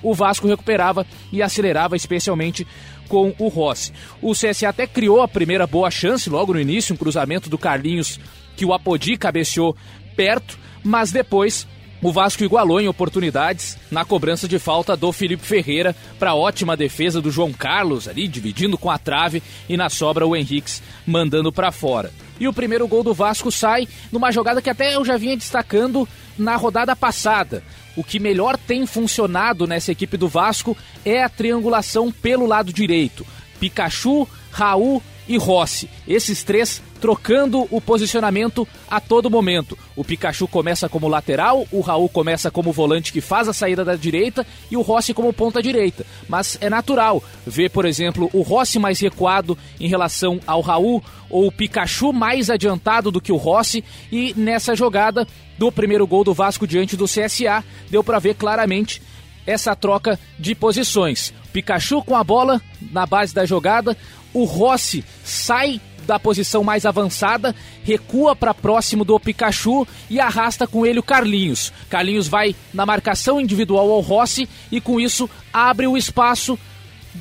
o Vasco recuperava e acelerava especialmente com o Rossi. O CSA até criou a primeira boa chance logo no início, um cruzamento do Carlinhos que o Apodi cabeceou perto, mas depois o Vasco igualou em oportunidades na cobrança de falta do Felipe Ferreira para ótima defesa do João Carlos ali dividindo com a trave e na sobra o Henriques mandando para fora. E o primeiro gol do Vasco sai numa jogada que até eu já vinha destacando na rodada passada. O que melhor tem funcionado nessa equipe do Vasco é a triangulação pelo lado direito. Pikachu, Raul e Rossi. Esses três trocando o posicionamento a todo momento. O Pikachu começa como lateral, o Raul começa como volante que faz a saída da direita e o Rossi como ponta direita. Mas é natural ver, por exemplo, o Rossi mais recuado em relação ao Raul ou o Pikachu mais adiantado do que o Rossi e nessa jogada do primeiro gol do Vasco diante do CSA, deu para ver claramente essa troca de posições. Pikachu com a bola na base da jogada, o Rossi sai da posição mais avançada, recua para próximo do Pikachu e arrasta com ele o Carlinhos. Carlinhos vai na marcação individual ao Rossi e com isso abre o espaço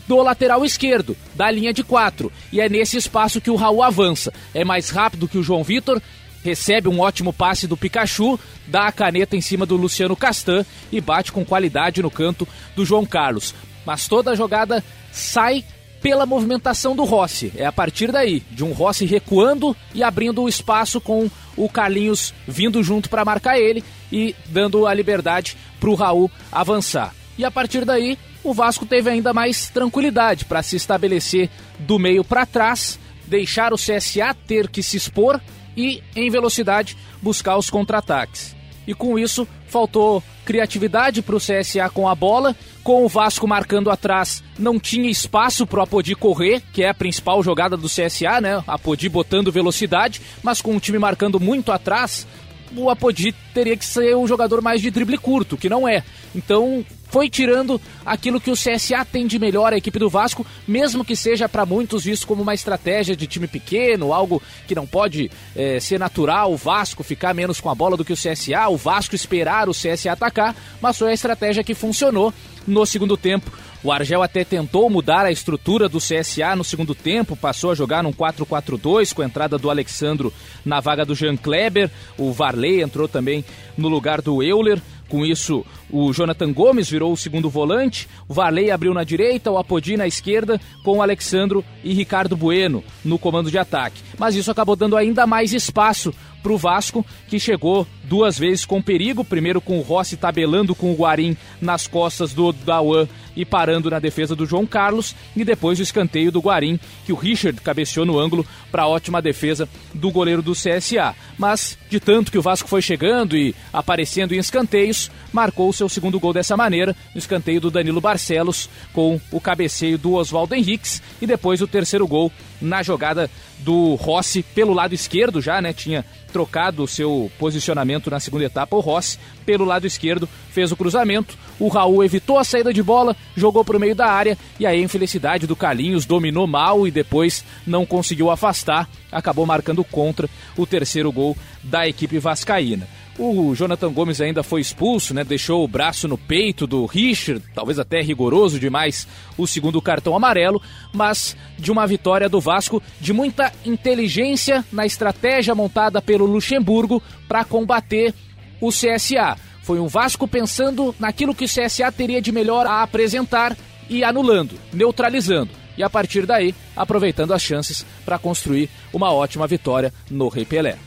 do lateral esquerdo, da linha de quatro. E é nesse espaço que o Raul avança. É mais rápido que o João Vitor, recebe um ótimo passe do Pikachu, dá a caneta em cima do Luciano Castan e bate com qualidade no canto do João Carlos. Mas toda a jogada sai pela movimentação do Rossi. É a partir daí, de um Rossi recuando e abrindo o espaço com o Carlinhos vindo junto para marcar ele e dando a liberdade para o Raul avançar. E a partir daí, o Vasco teve ainda mais tranquilidade para se estabelecer do meio para trás, deixar o CSA ter que se expor e, em velocidade, buscar os contra-ataques. E com isso, faltou criatividade para o CSA com a bola. Com o Vasco marcando atrás, não tinha espaço para o Apodi correr, que é a principal jogada do CSA, né? Apodi botando velocidade, mas com o time marcando muito atrás, o Apodi teria que ser um jogador mais de drible curto, que não é. Então foi tirando aquilo que o CSA tem de melhor a equipe do Vasco, mesmo que seja para muitos visto como uma estratégia de time pequeno, algo que não pode é, ser natural, o Vasco ficar menos com a bola do que o CSA, o Vasco esperar o CSA atacar, mas foi a estratégia que funcionou no segundo tempo. O Argel até tentou mudar a estrutura do CSA no segundo tempo, passou a jogar num 4-4-2 com a entrada do Alexandro na vaga do Jean Kleber. O Varley entrou também no lugar do Euler. Com isso, o Jonathan Gomes virou o segundo volante, o Varley abriu na direita, o Apodi na esquerda, com o Alexandro e Ricardo Bueno no comando de ataque. Mas isso acabou dando ainda mais espaço para o Vasco, que chegou duas vezes com perigo, primeiro com o Rossi tabelando com o Guarim nas costas do Dawan e parando na defesa do João Carlos, e depois o escanteio do Guarim, que o Richard cabeceou no ângulo para ótima defesa do goleiro do CSA. Mas, de tanto que o Vasco foi chegando e aparecendo em escanteios, marcou o seu segundo gol dessa maneira, no escanteio do Danilo Barcelos, com o cabeceio do Oswaldo Henriques, e depois o terceiro gol na jogada do Rossi pelo lado esquerdo já, né? Tinha trocado o seu posicionamento na segunda etapa. O Rossi, pelo lado esquerdo, fez o cruzamento. O Raul evitou a saída de bola, jogou para o meio da área e aí a infelicidade do Carlinhos dominou mal e depois não conseguiu afastar. Acabou marcando contra o terceiro gol da equipe vascaína. O Jonathan Gomes ainda foi expulso, né? Deixou o braço no peito do Richard, talvez até rigoroso demais o segundo cartão amarelo, mas de uma vitória do Vasco de muita inteligência na estratégia montada pelo Luxemburgo para combater o CSA. Foi um Vasco pensando naquilo que o CSA teria de melhor a apresentar e anulando, neutralizando. E a partir daí, aproveitando as chances para construir uma ótima vitória no Rei Pelé.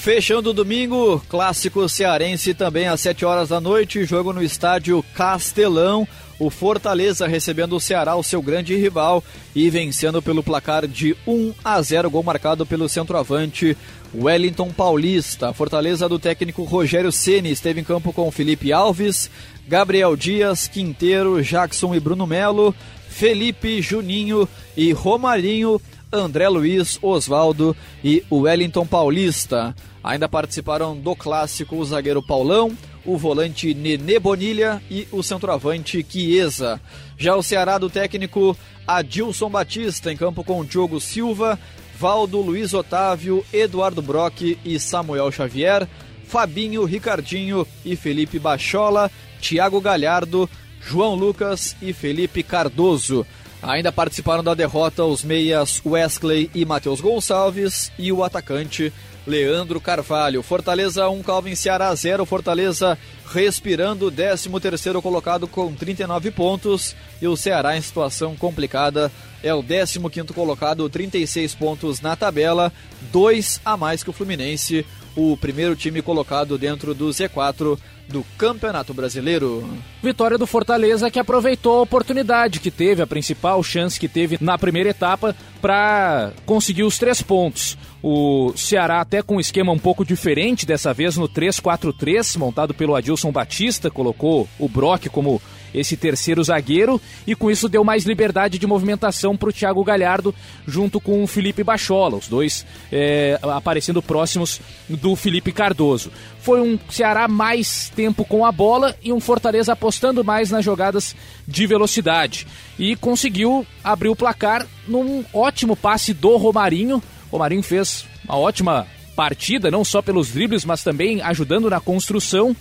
Fechando o domingo, clássico cearense também às 7 horas da noite, jogo no estádio Castelão. O Fortaleza recebendo o Ceará, o seu grande rival, e vencendo pelo placar de 1 a 0, gol marcado pelo centroavante Wellington Paulista. Fortaleza do técnico Rogério Ceni esteve em campo com Felipe Alves, Gabriel Dias, Quinteiro, Jackson e Bruno Melo, Felipe, Juninho e Romarinho, André Luiz, Oswaldo e Wellington Paulista. Ainda participaram do clássico o zagueiro Paulão, o volante Nenê Bonilha e o centroavante Chiesa. Já o Ceará do técnico Adilson Batista em campo com Diogo Silva, Valdo, Luiz Otávio, Eduardo Brock e Samuel Xavier, Fabinho, Ricardinho e Felipe Bachola, Thiago Galhardo, João Lucas e Felipe Cardoso. Ainda participaram da derrota os meias Wesley e Matheus Gonçalves e o atacante Leandro Carvalho. Fortaleza 1, Calvin Ceará 0. Fortaleza respirando, 13 terceiro colocado com 39 pontos. E o Ceará em situação complicada é o 15 quinto colocado, 36 pontos na tabela, dois a mais que o Fluminense, o primeiro time colocado dentro do Z4 do Campeonato Brasileiro. Vitória do Fortaleza que aproveitou a oportunidade que teve, a principal chance que teve na primeira etapa para conseguir os três pontos. O Ceará até com um esquema um pouco diferente dessa vez no 3-4-3, montado pelo Adilson Batista, colocou o Brock como esse terceiro zagueiro e com isso deu mais liberdade de movimentação para o Thiago Galhardo junto com o Felipe Bachola, os dois é, aparecendo próximos do Felipe Cardoso. Foi um Ceará mais tempo com a bola e um Fortaleza apostando mais nas jogadas de velocidade e conseguiu abrir o placar num ótimo passe do Romarinho. Romarinho fez uma ótima partida, não só pelos dribles, mas também ajudando na construção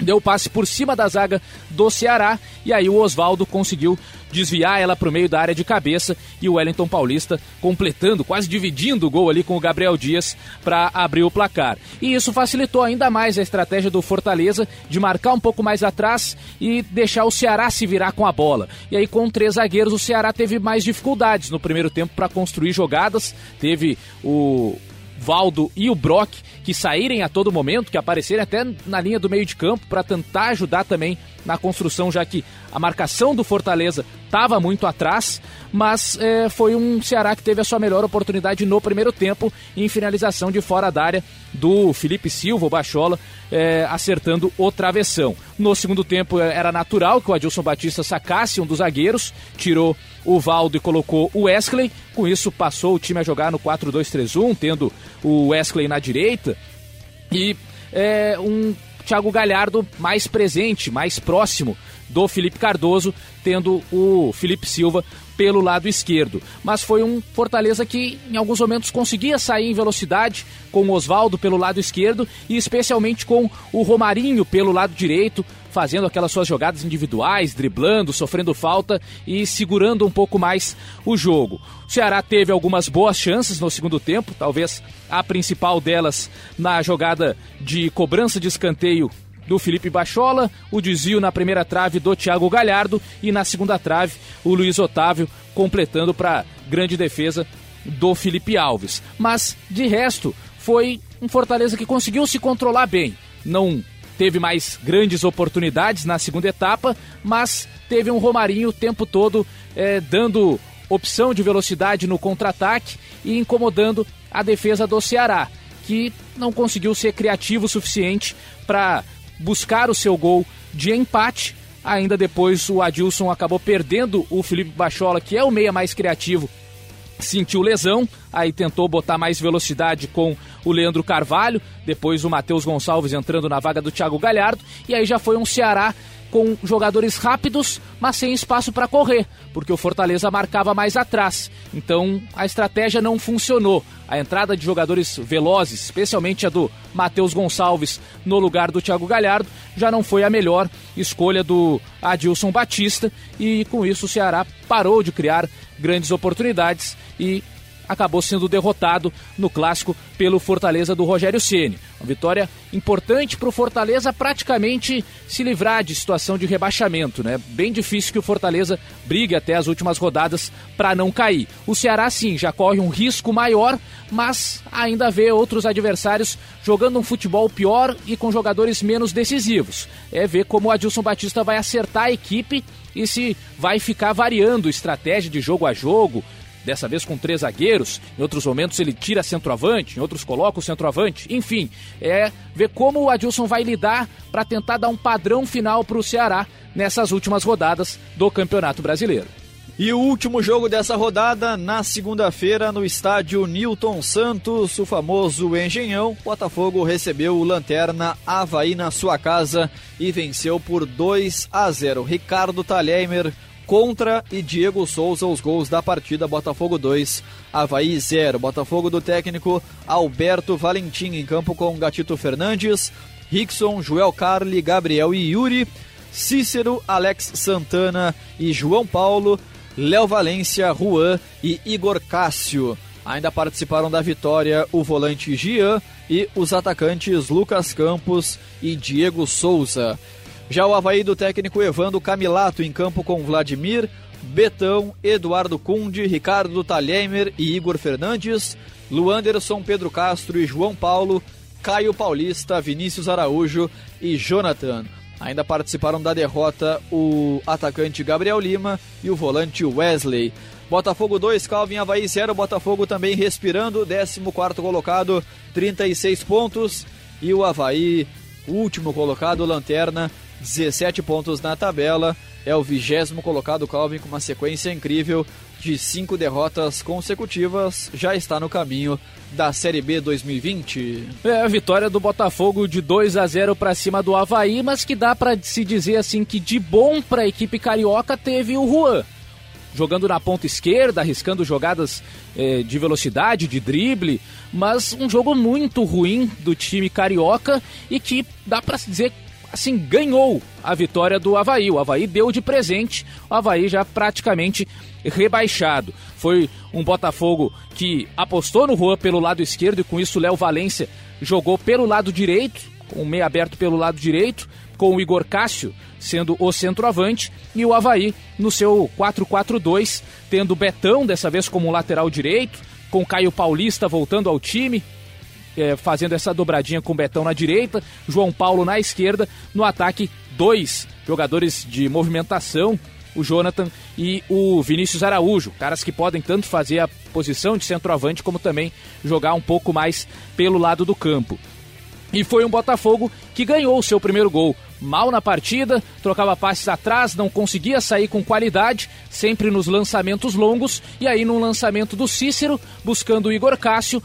deu passe por cima da zaga do Ceará e aí o Oswaldo conseguiu desviar ela para o meio da área de cabeça e o Wellington Paulista completando, quase dividindo o gol ali com o Gabriel Dias para abrir o placar. E isso facilitou ainda mais a estratégia do Fortaleza de marcar um pouco mais atrás e deixar o Ceará se virar com a bola. E aí com três zagueiros o Ceará teve mais dificuldades no primeiro tempo para construir jogadas, teve o Valdo e o Brock que saírem a todo momento, que aparecerem até na linha do meio de campo para tentar ajudar também na construção, já que a marcação do Fortaleza estava muito atrás, mas é, foi um Ceará que teve a sua melhor oportunidade no primeiro tempo em finalização de fora da área do Felipe Silva, o Bachola, é, acertando o travessão. No segundo tempo é, era natural que o Adilson Batista sacasse um dos zagueiros, tirou o Valdo e colocou o Wesley. Com isso, passou o time a jogar no 4-2-3-1, tendo o Wesley na direita e é, um Thiago Galhardo mais presente, mais próximo do Felipe Cardoso, tendo o Felipe Silva pelo lado esquerdo. Mas foi um Fortaleza que em alguns momentos conseguia sair em velocidade com o Oswaldo pelo lado esquerdo e especialmente com o Romarinho pelo lado direito, fazendo aquelas suas jogadas individuais, driblando, sofrendo falta e segurando um pouco mais o jogo. O Ceará teve algumas boas chances no segundo tempo, talvez a principal delas na jogada de cobrança de escanteio do Felipe Bachola, o desvio na primeira trave do Thiago Galhardo e na segunda trave o Luiz Otávio completando para grande defesa do Felipe Alves. Mas de resto foi um Fortaleza que conseguiu se controlar bem. Não teve mais grandes oportunidades na segunda etapa, mas teve um Romarinho o tempo todo é, dando opção de velocidade no contra-ataque e incomodando a defesa do Ceará, que não conseguiu ser criativo o suficiente para buscar o seu gol de empate. Ainda depois o Adilson acabou perdendo o Felipe Bachola, que é o meia mais criativo, sentiu lesão, aí tentou botar mais velocidade com o Leandro Carvalho, depois o Matheus Gonçalves entrando na vaga do Thiago Galhardo, e aí já foi um Ceará com jogadores rápidos, mas sem espaço para correr, porque o Fortaleza marcava mais atrás. Então a estratégia não funcionou. A entrada de jogadores velozes, especialmente a do Matheus Gonçalves no lugar do Thiago Galhardo, já não foi a melhor escolha do Adilson Batista e com isso o Ceará parou de criar grandes oportunidades e acabou sendo derrotado no clássico pelo Fortaleza do Rogério Ceni. Uma vitória importante para o Fortaleza praticamente se livrar de situação de rebaixamento, né? Bem difícil que o Fortaleza brigue até as últimas rodadas para não cair. O Ceará sim já corre um risco maior, mas ainda vê outros adversários jogando um futebol pior e com jogadores menos decisivos. É ver como o Adilson Batista vai acertar a equipe e se vai ficar variando estratégia de jogo a jogo, dessa vez com três zagueiros, em outros momentos ele tira centroavante, em outros coloca o centroavante, enfim, é ver como o Adilson vai lidar para tentar dar um padrão final para o Ceará nessas últimas rodadas do Campeonato Brasileiro. E o último jogo dessa rodada, na segunda-feira, no estádio Newton Santos, o famoso Engenhão, Botafogo recebeu o Lanterna Havaí na sua casa e venceu por 2 a 0. Ricardo Talheimer contra e Diego Souza os gols da partida Botafogo 2, Havaí 0. Botafogo do técnico Alberto Valentim em campo com Gatito Fernandes, Rickson, Joel Carli, Gabriel e Yuri, Cícero, Alex Santana e João Paulo, Léo Valência, Juan e Igor Cássio. Ainda participaram da vitória o volante Gian e os atacantes Lucas Campos e Diego Souza. Já o Havaí do técnico Evandro Camilato em campo com Vladimir, Betão, Eduardo Cunde, Ricardo Talhemer e Igor Fernandes, Luanderson, Pedro Castro e João Paulo, Caio Paulista, Vinícius Araújo e Jonathan. Ainda participaram da derrota o atacante Gabriel Lima e o volante Wesley. Botafogo 2, Calvin Havaí 0. Botafogo também respirando, 14 colocado, 36 pontos. E o Havaí, último colocado, Lanterna, 17 pontos na tabela. É o vigésimo colocado Calvin com uma sequência incrível de cinco derrotas consecutivas. Já está no caminho da Série B 2020. É a vitória do Botafogo de 2 a 0 para cima do Havaí, mas que dá para se dizer assim que de bom para a equipe carioca teve o Juan. Jogando na ponta esquerda, arriscando jogadas eh, de velocidade, de drible, mas um jogo muito ruim do time carioca e que dá para se dizer assim, ganhou a vitória do Havaí. O Havaí deu de presente, o Havaí já praticamente rebaixado. Foi um Botafogo que apostou no Juan pelo lado esquerdo e com isso Léo Valência jogou pelo lado direito, com o meio aberto pelo lado direito, com o Igor Cássio sendo o centroavante e o Havaí no seu 4-4-2, tendo Betão dessa vez como lateral direito, com Caio Paulista voltando ao time, é, fazendo essa dobradinha com Betão na direita, João Paulo na esquerda, no ataque dois jogadores de movimentação, o Jonathan e o Vinícius Araújo, caras que podem tanto fazer a posição de centroavante como também jogar um pouco mais pelo lado do campo. E foi um Botafogo que ganhou o seu primeiro gol. Mal na partida, trocava passes atrás, não conseguia sair com qualidade, sempre nos lançamentos longos. E aí, no lançamento do Cícero, buscando o Igor Cássio,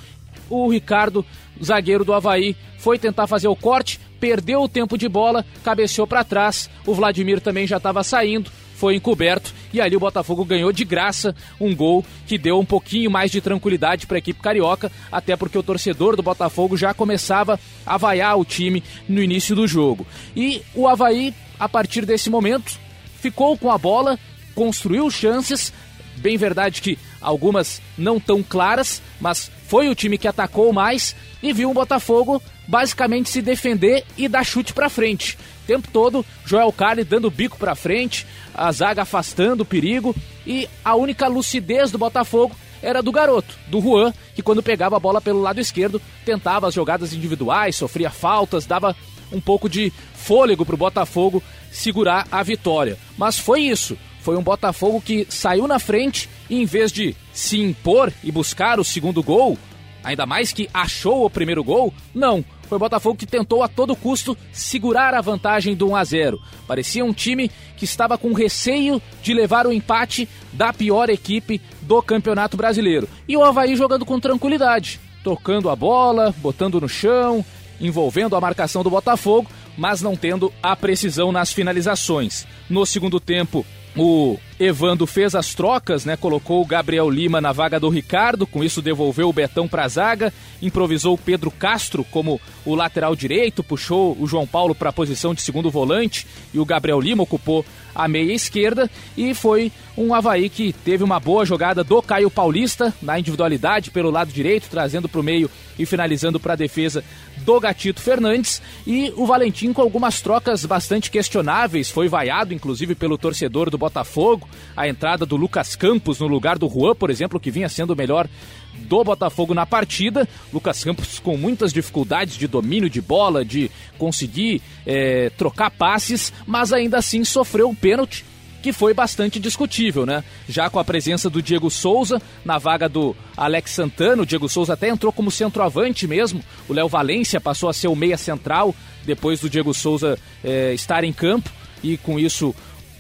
o Ricardo, zagueiro do Havaí, foi tentar fazer o corte, perdeu o tempo de bola, cabeceou para trás. O Vladimir também já estava saindo, foi encoberto e ali o Botafogo ganhou de graça um gol que deu um pouquinho mais de tranquilidade para a equipe carioca, até porque o torcedor do Botafogo já começava a vaiar o time no início do jogo. E o Havaí, a partir desse momento, ficou com a bola, construiu chances, bem verdade que algumas não tão claras, mas foi o time que atacou mais e viu o Botafogo basicamente se defender e dar chute para frente. O tempo todo, Joel Carli dando bico para frente, a zaga afastando o perigo e a única lucidez do Botafogo era do garoto, do Juan, que quando pegava a bola pelo lado esquerdo, tentava as jogadas individuais, sofria faltas, dava um pouco de fôlego para o Botafogo segurar a vitória. Mas foi isso. Foi um Botafogo que saiu na frente e, em vez de se impor e buscar o segundo gol, ainda mais que achou o primeiro gol, não. Foi o Botafogo que tentou a todo custo segurar a vantagem do 1 a 0. Parecia um time que estava com receio de levar o empate da pior equipe do Campeonato Brasileiro. E o Havaí jogando com tranquilidade, tocando a bola, botando no chão, envolvendo a marcação do Botafogo, mas não tendo a precisão nas finalizações. No segundo tempo, o Evando fez as trocas, né? Colocou o Gabriel Lima na vaga do Ricardo, com isso devolveu o Betão para a zaga, improvisou o Pedro Castro como o lateral direito, puxou o João Paulo para a posição de segundo volante e o Gabriel Lima ocupou a meia esquerda e foi um Havaí que teve uma boa jogada do Caio Paulista na individualidade pelo lado direito, trazendo para o meio e finalizando para a defesa do Gatito Fernandes e o Valentim com algumas trocas bastante questionáveis, foi vaiado inclusive pelo torcedor do Botafogo, a entrada do Lucas Campos no lugar do Juan, por exemplo, que vinha sendo o melhor do Botafogo na partida. Lucas Campos com muitas dificuldades de domínio de bola, de conseguir é, trocar passes, mas ainda assim sofreu um pênalti que foi bastante discutível, né? Já com a presença do Diego Souza na vaga do Alex Santana, o Diego Souza até entrou como centroavante mesmo, o Léo Valência passou a ser o meia central depois do Diego Souza é, estar em campo e com isso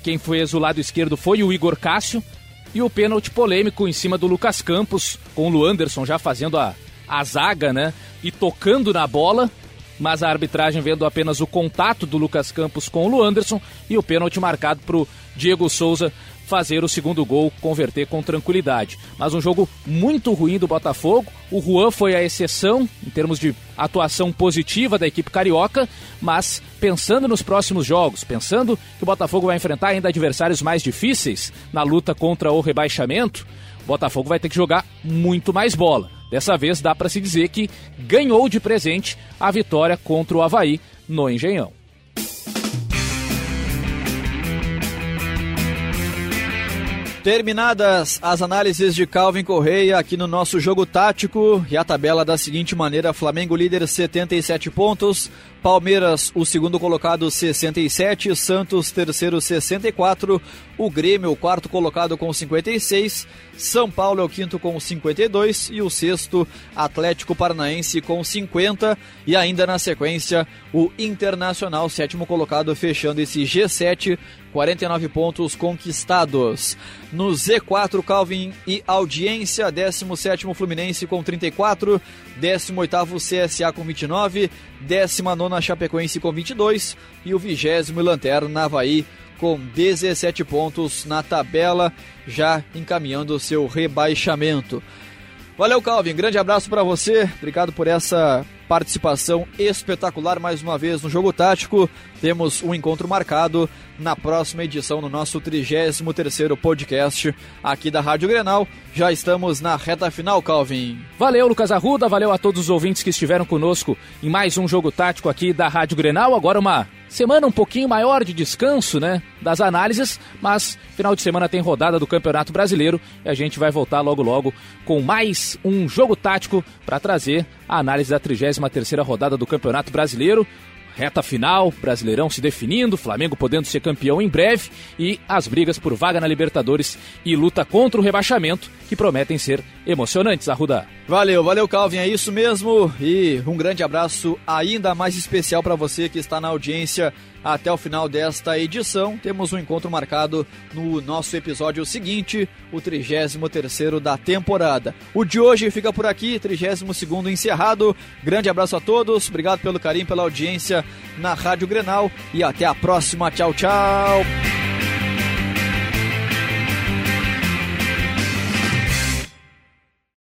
quem fez o lado esquerdo foi o Igor Cássio e o pênalti polêmico em cima do Lucas Campos, com o Luanderson já fazendo a, a zaga, né? E tocando na bola, mas a arbitragem vendo apenas o contato do Lucas Campos com o Luanderson e o pênalti marcado para o Diego Souza fazer o segundo gol, converter com tranquilidade. Mas um jogo muito ruim do Botafogo. O Juan foi a exceção em termos de atuação positiva da equipe carioca, mas pensando nos próximos jogos, pensando que o Botafogo vai enfrentar ainda adversários mais difíceis na luta contra o rebaixamento, o Botafogo vai ter que jogar muito mais bola. Dessa vez dá para se dizer que ganhou de presente a vitória contra o Havaí no Engenhão. Terminadas as análises de Calvin Correia aqui no nosso jogo tático e a tabela da seguinte maneira: Flamengo líder 77 pontos, Palmeiras o segundo colocado 67, Santos terceiro 64, o Grêmio o quarto colocado com 56, São Paulo é o quinto com 52 e o sexto Atlético Paranaense com 50 e ainda na sequência o Internacional sétimo colocado fechando esse G7 49 pontos conquistados. No Z4, Calvin e Audiência, 17 Fluminense com 34, 18 CSA com 29, 19 Chapecoense com 22 e o 20 Lanterna Havaí com 17 pontos na tabela, já encaminhando seu rebaixamento. Valeu, Calvin. Grande abraço para você. Obrigado por essa participação espetacular mais uma vez no Jogo Tático. Temos um encontro marcado na próxima edição no nosso 33º podcast aqui da Rádio Grenal. Já estamos na reta final, Calvin. Valeu, Lucas Arruda, valeu a todos os ouvintes que estiveram conosco em mais um Jogo Tático aqui da Rádio Grenal. Agora uma semana um pouquinho maior de descanso, né, das análises, mas final de semana tem rodada do Campeonato Brasileiro e a gente vai voltar logo logo com mais um Jogo Tático para trazer a análise da 33ª rodada do Campeonato Brasileiro. Reta final, Brasileirão se definindo, Flamengo podendo ser campeão em breve e as brigas por vaga na Libertadores e luta contra o rebaixamento que prometem ser emocionantes, Arruda. Valeu, valeu Calvin, é isso mesmo. E um grande abraço ainda mais especial para você que está na audiência até o final desta edição. Temos um encontro marcado no nosso episódio seguinte, o 33º da temporada. O de hoje fica por aqui, 32º encerrado. Grande abraço a todos, obrigado pelo carinho, pela audiência na Rádio Grenal e até a próxima. Tchau, tchau.